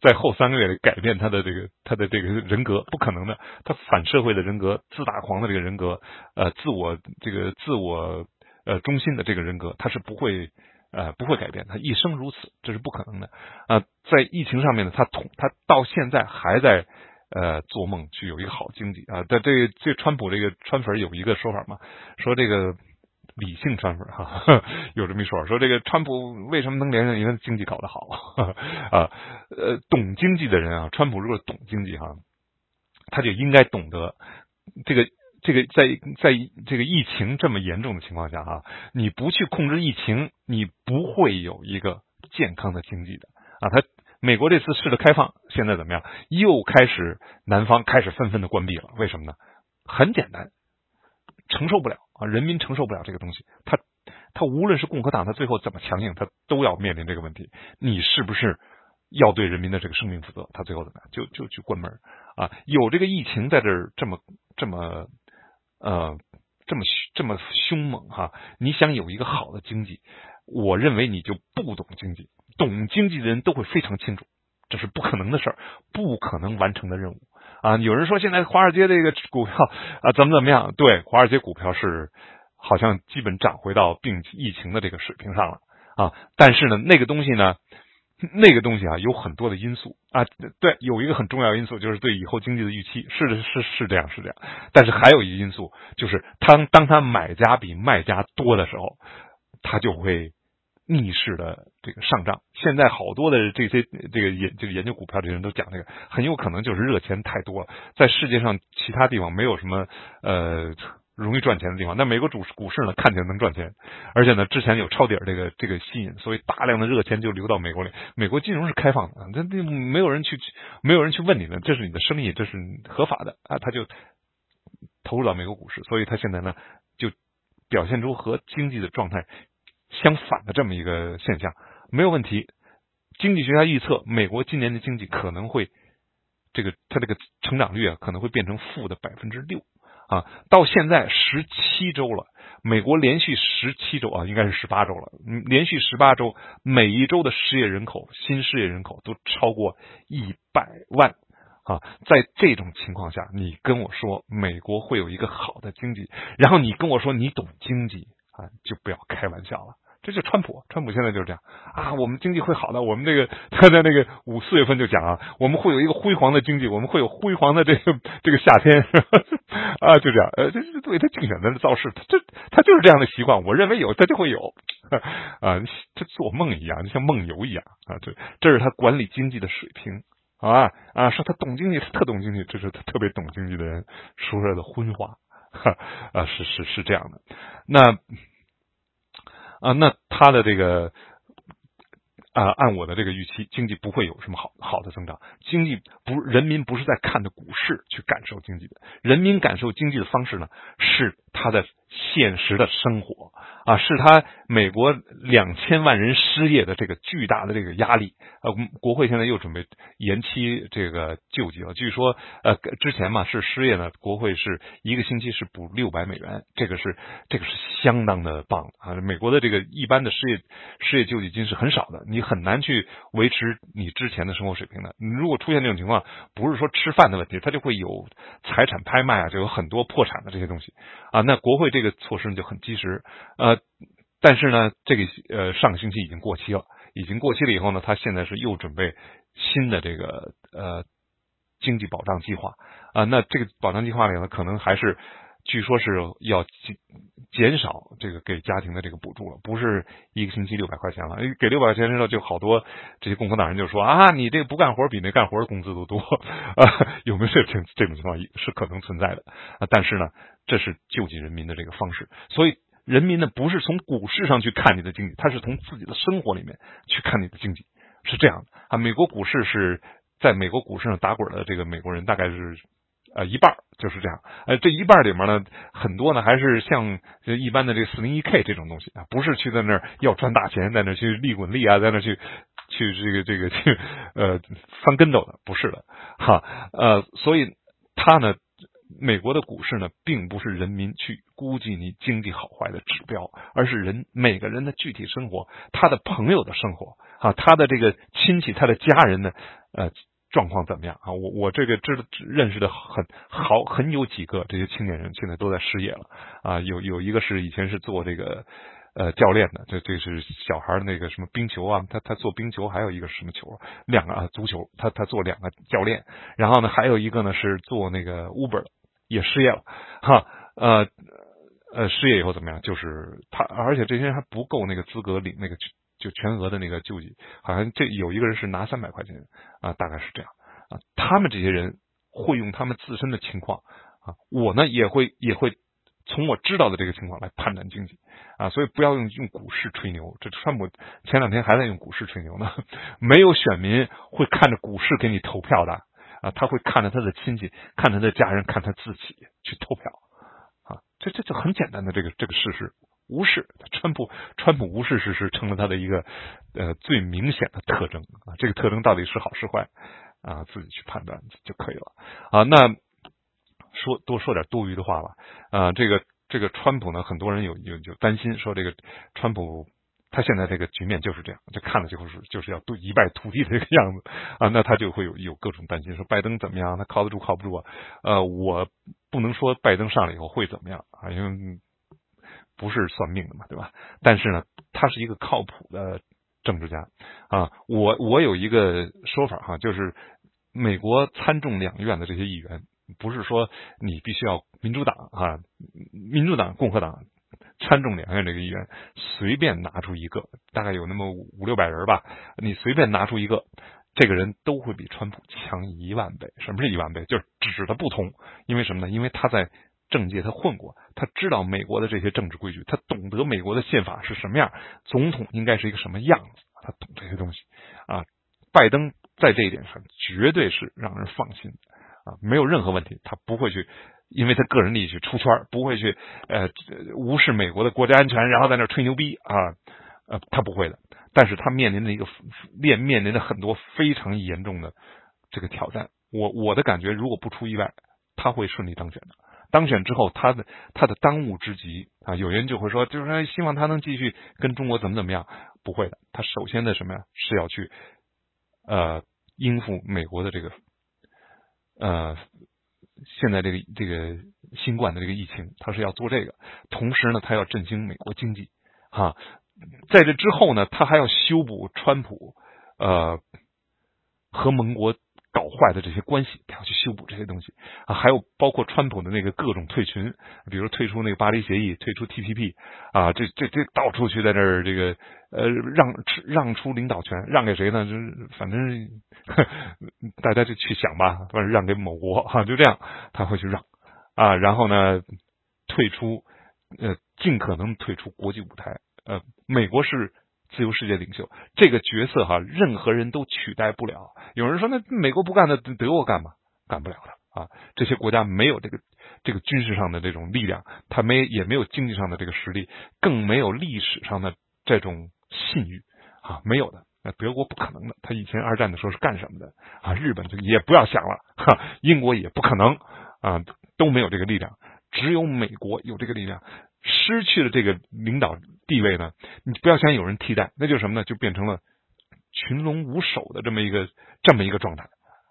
在后三个月里改变他的这个他的这个人格，不可能的。他反社会的人格、自大狂的这个人格、呃，自我这个自我呃中心的这个人格，他是不会呃不会改变。他一生如此，这是不可能的。啊，在疫情上面呢，他同他到现在还在呃做梦去有一个好经济啊。但这这川普这个川粉有一个说法嘛，说这个。理性川粉 [LAUGHS] 哈，有这么一说，说这个川普为什么能连任？因为经济搞得好 [LAUGHS] 啊。呃，懂经济的人啊，川普如果懂经济哈，他就应该懂得这个这个在在这个疫情这么严重的情况下哈，你不去控制疫情，你不会有一个健康的经济的啊。他美国这次试着开放，现在怎么样？又开始南方开始纷纷的关闭了，为什么呢？很简单。承受不了啊！人民承受不了这个东西，他他无论是共和党，他最后怎么强硬，他都要面临这个问题。你是不是要对人民的这个生命负责？他最后怎么样？就就去关门啊！有这个疫情在这儿这么这么呃这么这么凶猛哈！你想有一个好的经济，我认为你就不懂经济。懂经济的人都会非常清楚，这是不可能的事儿，不可能完成的任务。啊，有人说现在华尔街这个股票啊怎么怎么样？对，华尔街股票是好像基本涨回到病疫情的这个水平上了啊。但是呢，那个东西呢，那个东西啊有很多的因素啊。对，有一个很重要因素就是对以后经济的预期，是，是是这样，是这样。但是还有一个因素就是，当当他买家比卖家多的时候，他就会逆势的这个上涨。现在好多的这些这个研这个研究股票的人都讲这个，很有可能就是热钱太多了，在世界上其他地方没有什么呃。容易赚钱的地方，那美国主股市呢，看起来能赚钱，而且呢，之前有抄底这个这个吸引，所以大量的热钱就流到美国里。美国金融是开放的，那那没有人去，没有人去问你呢，这是你的生意，这是合法的啊，他就投入到美国股市，所以他现在呢，就表现出和经济的状态相反的这么一个现象，没有问题。经济学家预测，美国今年的经济可能会这个它这个成长率啊，可能会变成负的百分之六。啊，到现在十七周了，美国连续十七周啊，应该是十八周了，连续十八周，每一周的失业人口、新失业人口都超过一百万啊！在这种情况下，你跟我说美国会有一个好的经济，然后你跟我说你懂经济啊，就不要开玩笑了。这就川普，川普现在就是这样啊，我们经济会好的。我们这个 [LAUGHS] 他在那个五四月份就讲啊，我们会有一个辉煌的经济，我们会有辉煌的这个这个夏天 [LAUGHS] 啊，就这样。呃，这是对他竞选的造势，他这他就是这样的习惯。我认为有，他就会有 [LAUGHS] 啊，他做梦一样，就像梦游一样啊。这这是他管理经济的水平啊啊，说他懂经济，他特懂经济，这是他特别懂经济的人说出来的荤话 [LAUGHS] 啊，是是是这样的。那。啊，那他的这个啊，按我的这个预期，经济不会有什么好好的增长。经济不，人民不是在看着股市去感受经济的，人民感受经济的方式呢，是他的现实的生活。啊，是他美国两千万人失业的这个巨大的这个压力。呃，国会现在又准备延期这个救济了。据说，呃，之前嘛是失业呢，国会是一个星期是补六百美元，这个是这个是相当的棒啊。美国的这个一般的失业失业救济金是很少的，你很难去维持你之前的生活水平的。你如果出现这种情况，不是说吃饭的问题，他就会有财产拍卖啊，就有很多破产的这些东西啊。那国会这个措施呢就很及时，呃。但是呢，这个呃上个星期已经过期了，已经过期了以后呢，他现在是又准备新的这个呃经济保障计划啊。那这个保障计划里呢，可能还是据说是要减少这个给家庭的这个补助了，不是一个星期六百块钱了。给六百块钱之后，就好多这些共和党人就说啊，你这个不干活比那干活的工资都多啊。有没有这情这种情况是可能存在的？但是呢，这是救济人民的这个方式，所以。人民呢不是从股市上去看你的经济，他是从自己的生活里面去看你的经济，是这样的啊。美国股市是在美国股市上打滚的这个美国人大概是呃一半就是这样，呃这一半里面呢很多呢还是像一般的这四零一 K 这种东西啊，不是去在那儿要赚大钱，在那去利滚利啊，在那去去这个这个去呃翻跟斗的，不是的哈呃，所以他呢。美国的股市呢，并不是人民去估计你经济好坏的指标，而是人每个人的具体生活，他的朋友的生活啊，他的这个亲戚，他的家人呢，呃，状况怎么样啊？我我这个知认识的很好，很有几个这些青年人现在都在失业了啊，有有一个是以前是做这个呃教练的，这这是小孩那个什么冰球啊，他他做冰球，还有一个什么球，两个啊足球，他他做两个教练，然后呢还有一个呢是做那个 Uber。也失业了，哈，呃，呃，失业以后怎么样？就是他，而且这些人还不够那个资格领那个就全额的那个救济，好像这有一个人是拿三百块钱啊，大概是这样啊。他们这些人会用他们自身的情况啊，我呢也会也会从我知道的这个情况来判断经济啊，所以不要用用股市吹牛。这川普前两天还在用股市吹牛呢，[LAUGHS] 没有选民会看着股市给你投票的。啊，他会看着他的亲戚，看他的家人，看他自己去投票，啊，这这就很简单的这个这个事实，无视川普，川普无视事实成了他的一个呃最明显的特征啊，这个特征到底是好是坏啊，自己去判断就可以了啊。那说多说点多余的话吧啊，这个这个川普呢，很多人有有有担心说这个川普。他现在这个局面就是这样，就看了就是就是要一败涂地的这个样子啊，那他就会有有各种担心，说拜登怎么样，他靠得住靠不住啊？呃，我不能说拜登上来以后会怎么样啊，因为不是算命的嘛，对吧？但是呢，他是一个靠谱的政治家啊。我我有一个说法哈，就是美国参众两院的这些议员，不是说你必须要民主党啊，民主党、共和党。参众两院这个议员随便拿出一个，大概有那么五六百人吧，你随便拿出一个，这个人都会比川普强一万倍。什么是一万倍？就是指的不同。因为什么呢？因为他在政界他混过，他知道美国的这些政治规矩，他懂得美国的宪法是什么样，总统应该是一个什么样子，他懂这些东西啊。拜登在这一点上绝对是让人放心啊，没有任何问题，他不会去。因为他个人利益去出圈，不会去呃无视美国的国家安全，然后在那吹牛逼啊，呃，他不会的。但是他面临的一个面面临着很多非常严重的这个挑战。我我的感觉，如果不出意外，他会顺利当选的。当选之后，他的他的当务之急啊，有人就会说，就是说希望他能继续跟中国怎么怎么样。不会的，他首先的什么呀，是要去呃应付美国的这个呃。现在这个这个新冠的这个疫情，他是要做这个，同时呢，他要振兴美国经济，哈，在这之后呢，他还要修补川普呃和盟国。搞坏的这些关系，他要去修补这些东西啊，还有包括川普的那个各种退群，比如退出那个巴黎协议，退出 TPP 啊，这这这到处去在这儿这个呃让让出领导权，让给谁呢？就是反正 [LAUGHS] 大家就去想吧，反正让给某国哈，就这样他会去让啊，然后呢退出呃尽可能退出国际舞台，呃，美国是。自由世界领袖这个角色哈，任何人都取代不了。有人说，那美国不干，那德国干嘛？干不了的啊！这些国家没有这个这个军事上的这种力量，他没也没有经济上的这个实力，更没有历史上的这种信誉啊，没有的。那德国不可能的，他以前二战的时候是干什么的啊？日本就也不要想了，哈，英国也不可能啊，都没有这个力量，只有美国有这个力量。失去了这个领导地位呢，你不要想有人替代，那就是什么呢？就变成了群龙无首的这么一个这么一个状态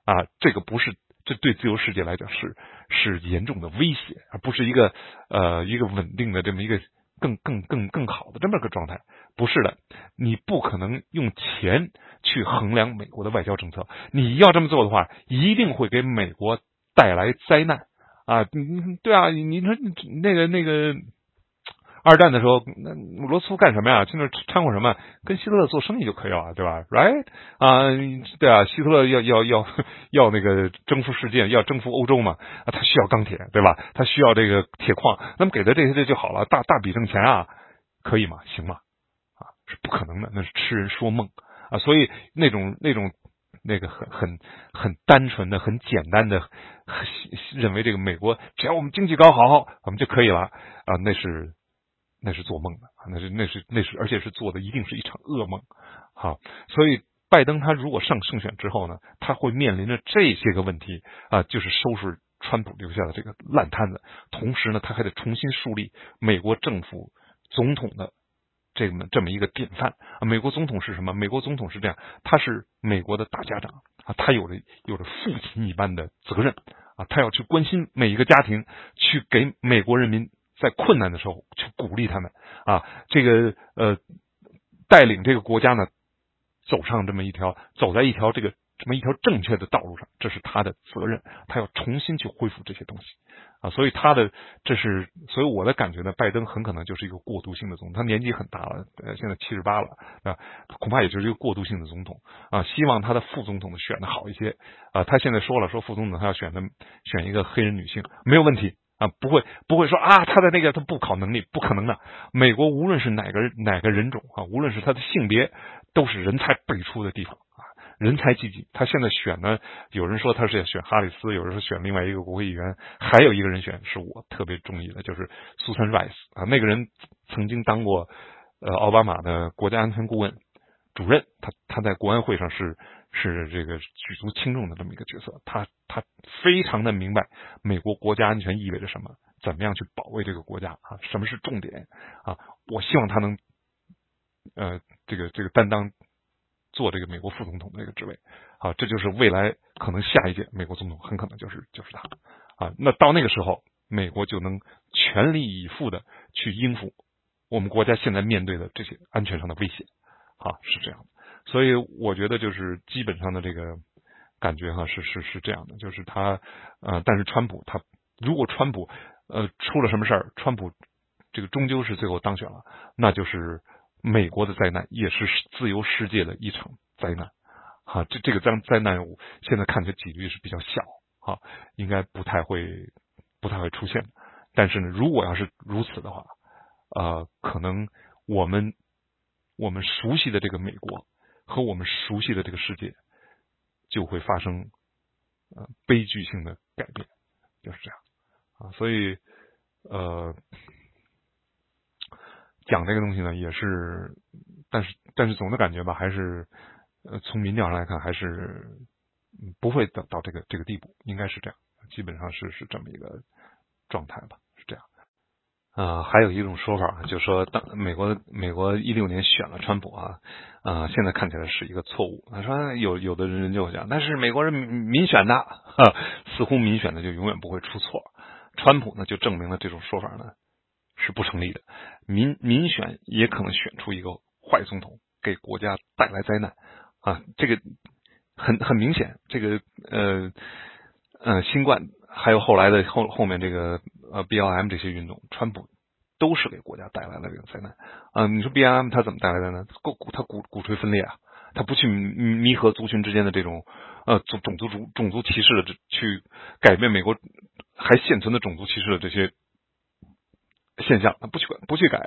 啊！这个不是，这对自由世界来讲是是严重的威胁，而不是一个呃一个稳定的这么一个更更更更好的这么个状态。不是的，你不可能用钱去衡量美国的外交政策。你要这么做的话，一定会给美国带来灾难啊！你对啊，你说那个那个。二战的时候，那罗斯福干什么呀？去那掺和什么？跟希特勒做生意就可以了，对吧？Right？啊，对啊，希特勒要要要要那个征服世界，要征服欧洲嘛？啊，他需要钢铁，对吧？他需要这个铁矿，那么给他这些这就好了，大大笔挣钱啊，可以吗？行吗？啊，是不可能的，那是痴人说梦啊！所以那种那种那个很很很单纯的、很简单的认为这个美国只要我们经济搞好，我们就可以了啊，那是。那是做梦的啊！那是那是那是，而且是做的一定是一场噩梦。好，所以拜登他如果上胜选之后呢，他会面临着这些个问题啊，就是收拾川普留下的这个烂摊子。同时呢，他还得重新树立美国政府总统的这么这么一个典范啊。美国总统是什么？美国总统是这样，他是美国的大家长啊，他有着有着父亲一般的责任啊，他要去关心每一个家庭，去给美国人民。在困难的时候去鼓励他们啊，这个呃带领这个国家呢走上这么一条走在一条这个这么一条正确的道路上，这是他的责任，他要重新去恢复这些东西。啊，所以他的这是所以我的感觉呢，拜登很可能就是一个过渡性的总统，他年纪很大了，呃，现在七十八了啊，恐怕也就是一个过渡性的总统。啊，希望他的副总统选的好一些。啊，他现在说了，说副总统他要选的选一个黑人女性没有问题。啊，不会，不会说啊，他的那个他不考能力，不可能的。美国无论是哪个哪个人种啊，无论是他的性别，都是人才辈出的地方啊，人才济济。他现在选呢，有人说他是要选哈里斯，有人说选另外一个国会议员，还有一个人选是我特别中意的，就是 Susan Rice 啊，那个人曾经当过呃奥巴马的国家安全顾问主任，他他在国安会上是。是这个举足轻重的这么一个角色，他他非常的明白美国国家安全意味着什么，怎么样去保卫这个国家啊？什么是重点啊？我希望他能呃这个这个担当做这个美国副总统的这个职位啊，这就是未来可能下一届美国总统很可能就是就是他啊。那到那个时候，美国就能全力以赴的去应付我们国家现在面对的这些安全上的威胁啊，是这样的。所以我觉得就是基本上的这个感觉哈是是是这样的，就是他呃，但是川普他如果川普呃出了什么事儿，川普这个终究是最后当选了，那就是美国的灾难，也是自由世界的一场灾难。哈，这这个灾灾难现在看起来几率是比较小，哈，应该不太会不太会出现。但是呢，如果要是如此的话，呃，可能我们我们熟悉的这个美国和我们熟悉的这个世界就会发生呃悲剧性的改变，就是这样啊。所以呃，讲这个东西呢，也是，但是但是总的感觉吧，还是呃从民调上来看，还是不会到到这个这个地步，应该是这样，基本上是是这么一个状态吧。啊，还有一种说法，就是说，当美国美国一六年选了川普啊，啊，现在看起来是一个错误。他说有有的人就讲，那是美国人民选的，似乎民选的就永远不会出错。川普呢，就证明了这种说法呢是不成立的。民民选也可能选出一个坏总统，给国家带来灾难啊。这个很很明显，这个呃呃，新冠还有后来的后后面这个。呃，B L M 这些运动，川普都是给国家带来了这个灾难啊！你说 B L M 他怎么带来的呢？鼓他鼓鼓吹分裂啊，他不去弥合族群之间的这种呃种种族种种族歧视的，去改变美国还现存的种族歧视的这些现象，他不去不去改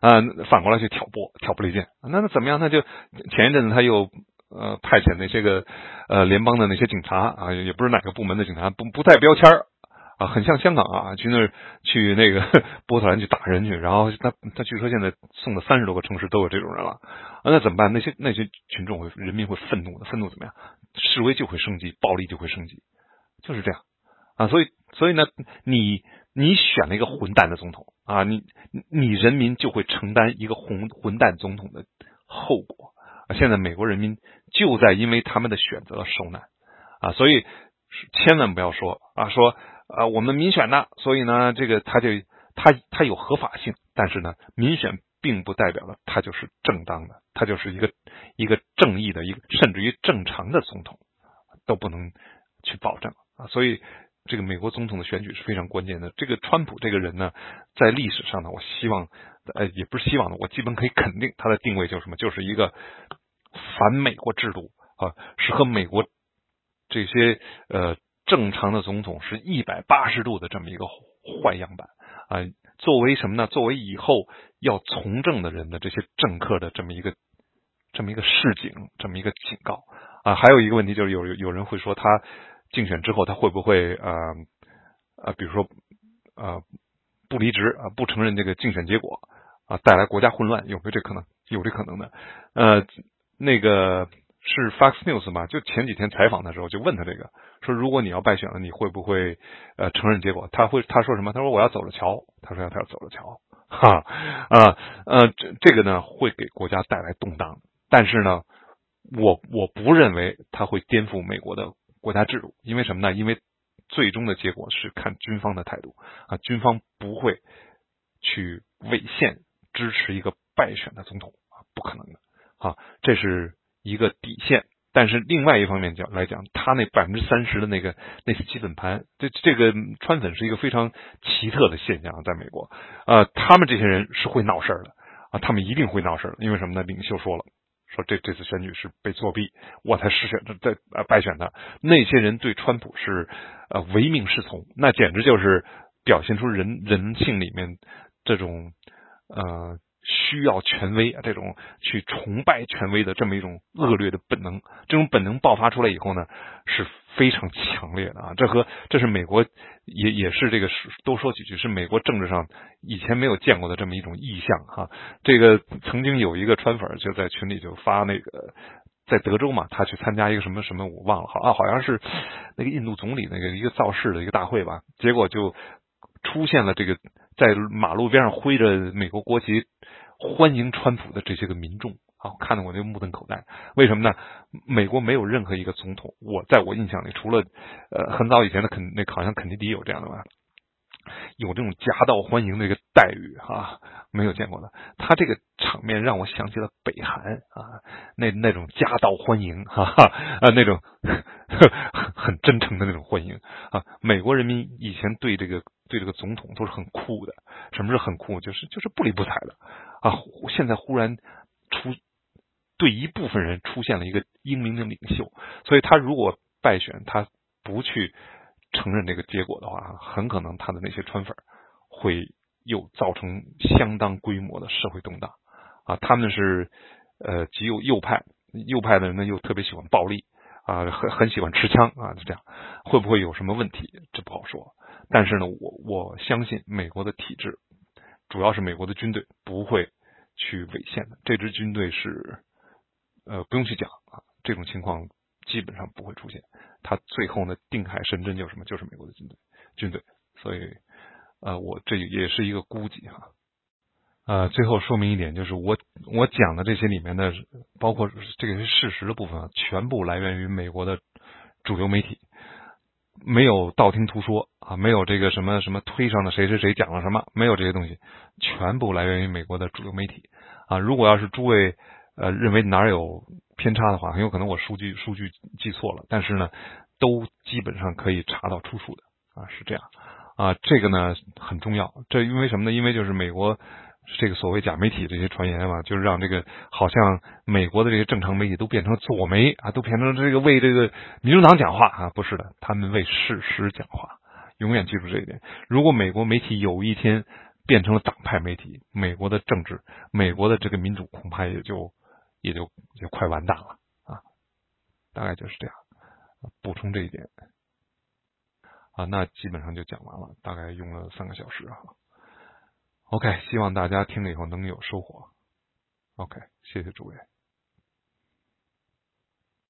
啊，反过来去挑拨挑拨离间。那那怎么样？那就前一阵子他又呃派遣那些个呃联邦的那些警察啊，也不是哪个部门的警察，不不带标签。啊，很像香港啊，去那儿去那个 [LAUGHS] 波特兰去打人去，然后他他据说现在送了三十多个城市都有这种人了，啊，那怎么办？那些那些群众会人民会愤怒的，愤怒怎么样？示威就会升级，暴力就会升级，就是这样啊。所以所以呢，你你选了一个混蛋的总统啊，你你人民就会承担一个混混蛋总统的后果啊。现在美国人民就在因为他们的选择受难啊，所以千万不要说啊说。啊，我们民选的，所以呢，这个他就他他有合法性，但是呢，民选并不代表了他就是正当的，他就是一个一个正义的一个，甚至于正常的总统都不能去保证啊。所以，这个美国总统的选举是非常关键的。这个川普这个人呢，在历史上呢，我希望呃也不是希望的，我基本可以肯定他的定位就是什么，就是一个反美国制度啊，是和美国这些呃。正常的总统是一百八十度的这么一个坏样板啊！作为什么呢？作为以后要从政的人的这些政客的这么一个这么一个示警，这么一个警告啊！还有一个问题就是，有有人会说，他竞选之后他会不会呃呃，比如说呃不离职啊，不承认这个竞选结果啊，带来国家混乱？有没有这可能？有这可能的？呃，那个。是 Fox News 嘛？就前几天采访的时候就问他这个，说如果你要败选了，你会不会呃承认结果？他会他说什么？他说我要走着瞧。他说要他要走着瞧。哈啊呃这这个呢会给国家带来动荡，但是呢我我不认为他会颠覆美国的国家制度，因为什么呢？因为最终的结果是看军方的态度啊，军方不会去违宪支持一个败选的总统啊，不可能的啊，这是。一个底线，但是另外一方面讲来讲，他那百分之三十的那个那些基本盘，这这个川粉是一个非常奇特的现象，在美国，呃，他们这些人是会闹事儿的啊，他们一定会闹事儿，因为什么呢？领袖说了，说这这次选举是被作弊，我才失选的，在呃败选的，那些人对川普是呃唯命是从，那简直就是表现出人人性里面这种呃。需要权威啊，这种去崇拜权威的这么一种恶劣的本能，这种本能爆发出来以后呢，是非常强烈的啊。这和这是美国也也是这个多说几句，是美国政治上以前没有见过的这么一种意象哈。这个曾经有一个川粉就在群里就发那个在德州嘛，他去参加一个什么什么我忘了，好啊，好像是那个印度总理那个一个造势的一个大会吧，结果就出现了这个在马路边上挥着美国国旗。欢迎川普的这些个民众啊，看得我就目瞪口呆。为什么呢？美国没有任何一个总统，我在我印象里，除了呃很早以前的肯那好像肯尼迪有这样的吧，有这种夹道欢迎的一个待遇啊，没有见过的。他这个场面让我想起了北韩啊，那那种夹道欢迎，哈哈啊，[LAUGHS] 那种 [LAUGHS] 很真诚的那种欢迎啊。美国人民以前对这个对这个总统都是很酷的，什么是很酷？就是就是不理不睬的啊。现在忽然出对一部分人出现了一个英明的领袖，所以他如果败选，他不去。承认这个结果的话，很可能他的那些川粉会又造成相当规模的社会动荡啊！他们是呃极右右派，右派的人呢又特别喜欢暴力啊，很很喜欢持枪啊，就这样会不会有什么问题？这不好说。但是呢，我我相信美国的体制，主要是美国的军队不会去违宪的。这支军队是呃不用去讲啊，这种情况基本上不会出现。他最后呢，定海神针就是什么？就是美国的军队，军队。所以，呃，我这也是一个估计哈。呃，最后说明一点，就是我我讲的这些里面的，包括这个事实的部分啊，全部来源于美国的主流媒体，没有道听途说啊，没有这个什么什么推上的谁谁谁讲了什么，没有这些东西，全部来源于美国的主流媒体啊。如果要是诸位呃认为哪有。偏差的话，很有可能我数据数据记错了，但是呢，都基本上可以查到出处的啊，是这样啊，这个呢很重要。这因为什么呢？因为就是美国这个所谓假媒体这些传言嘛，就是让这个好像美国的这些正常媒体都变成左媒啊，都变成这个为这个民主党讲话啊，不是的，他们为事实讲话。永远记住这一点。如果美国媒体有一天变成了党派媒体，美国的政治，美国的这个民主恐怕也就。也就就快完蛋了啊，大概就是这样。补充这一点啊，那基本上就讲完了，大概用了三个小时啊。OK，希望大家听了以后能有收获。OK，谢谢诸位。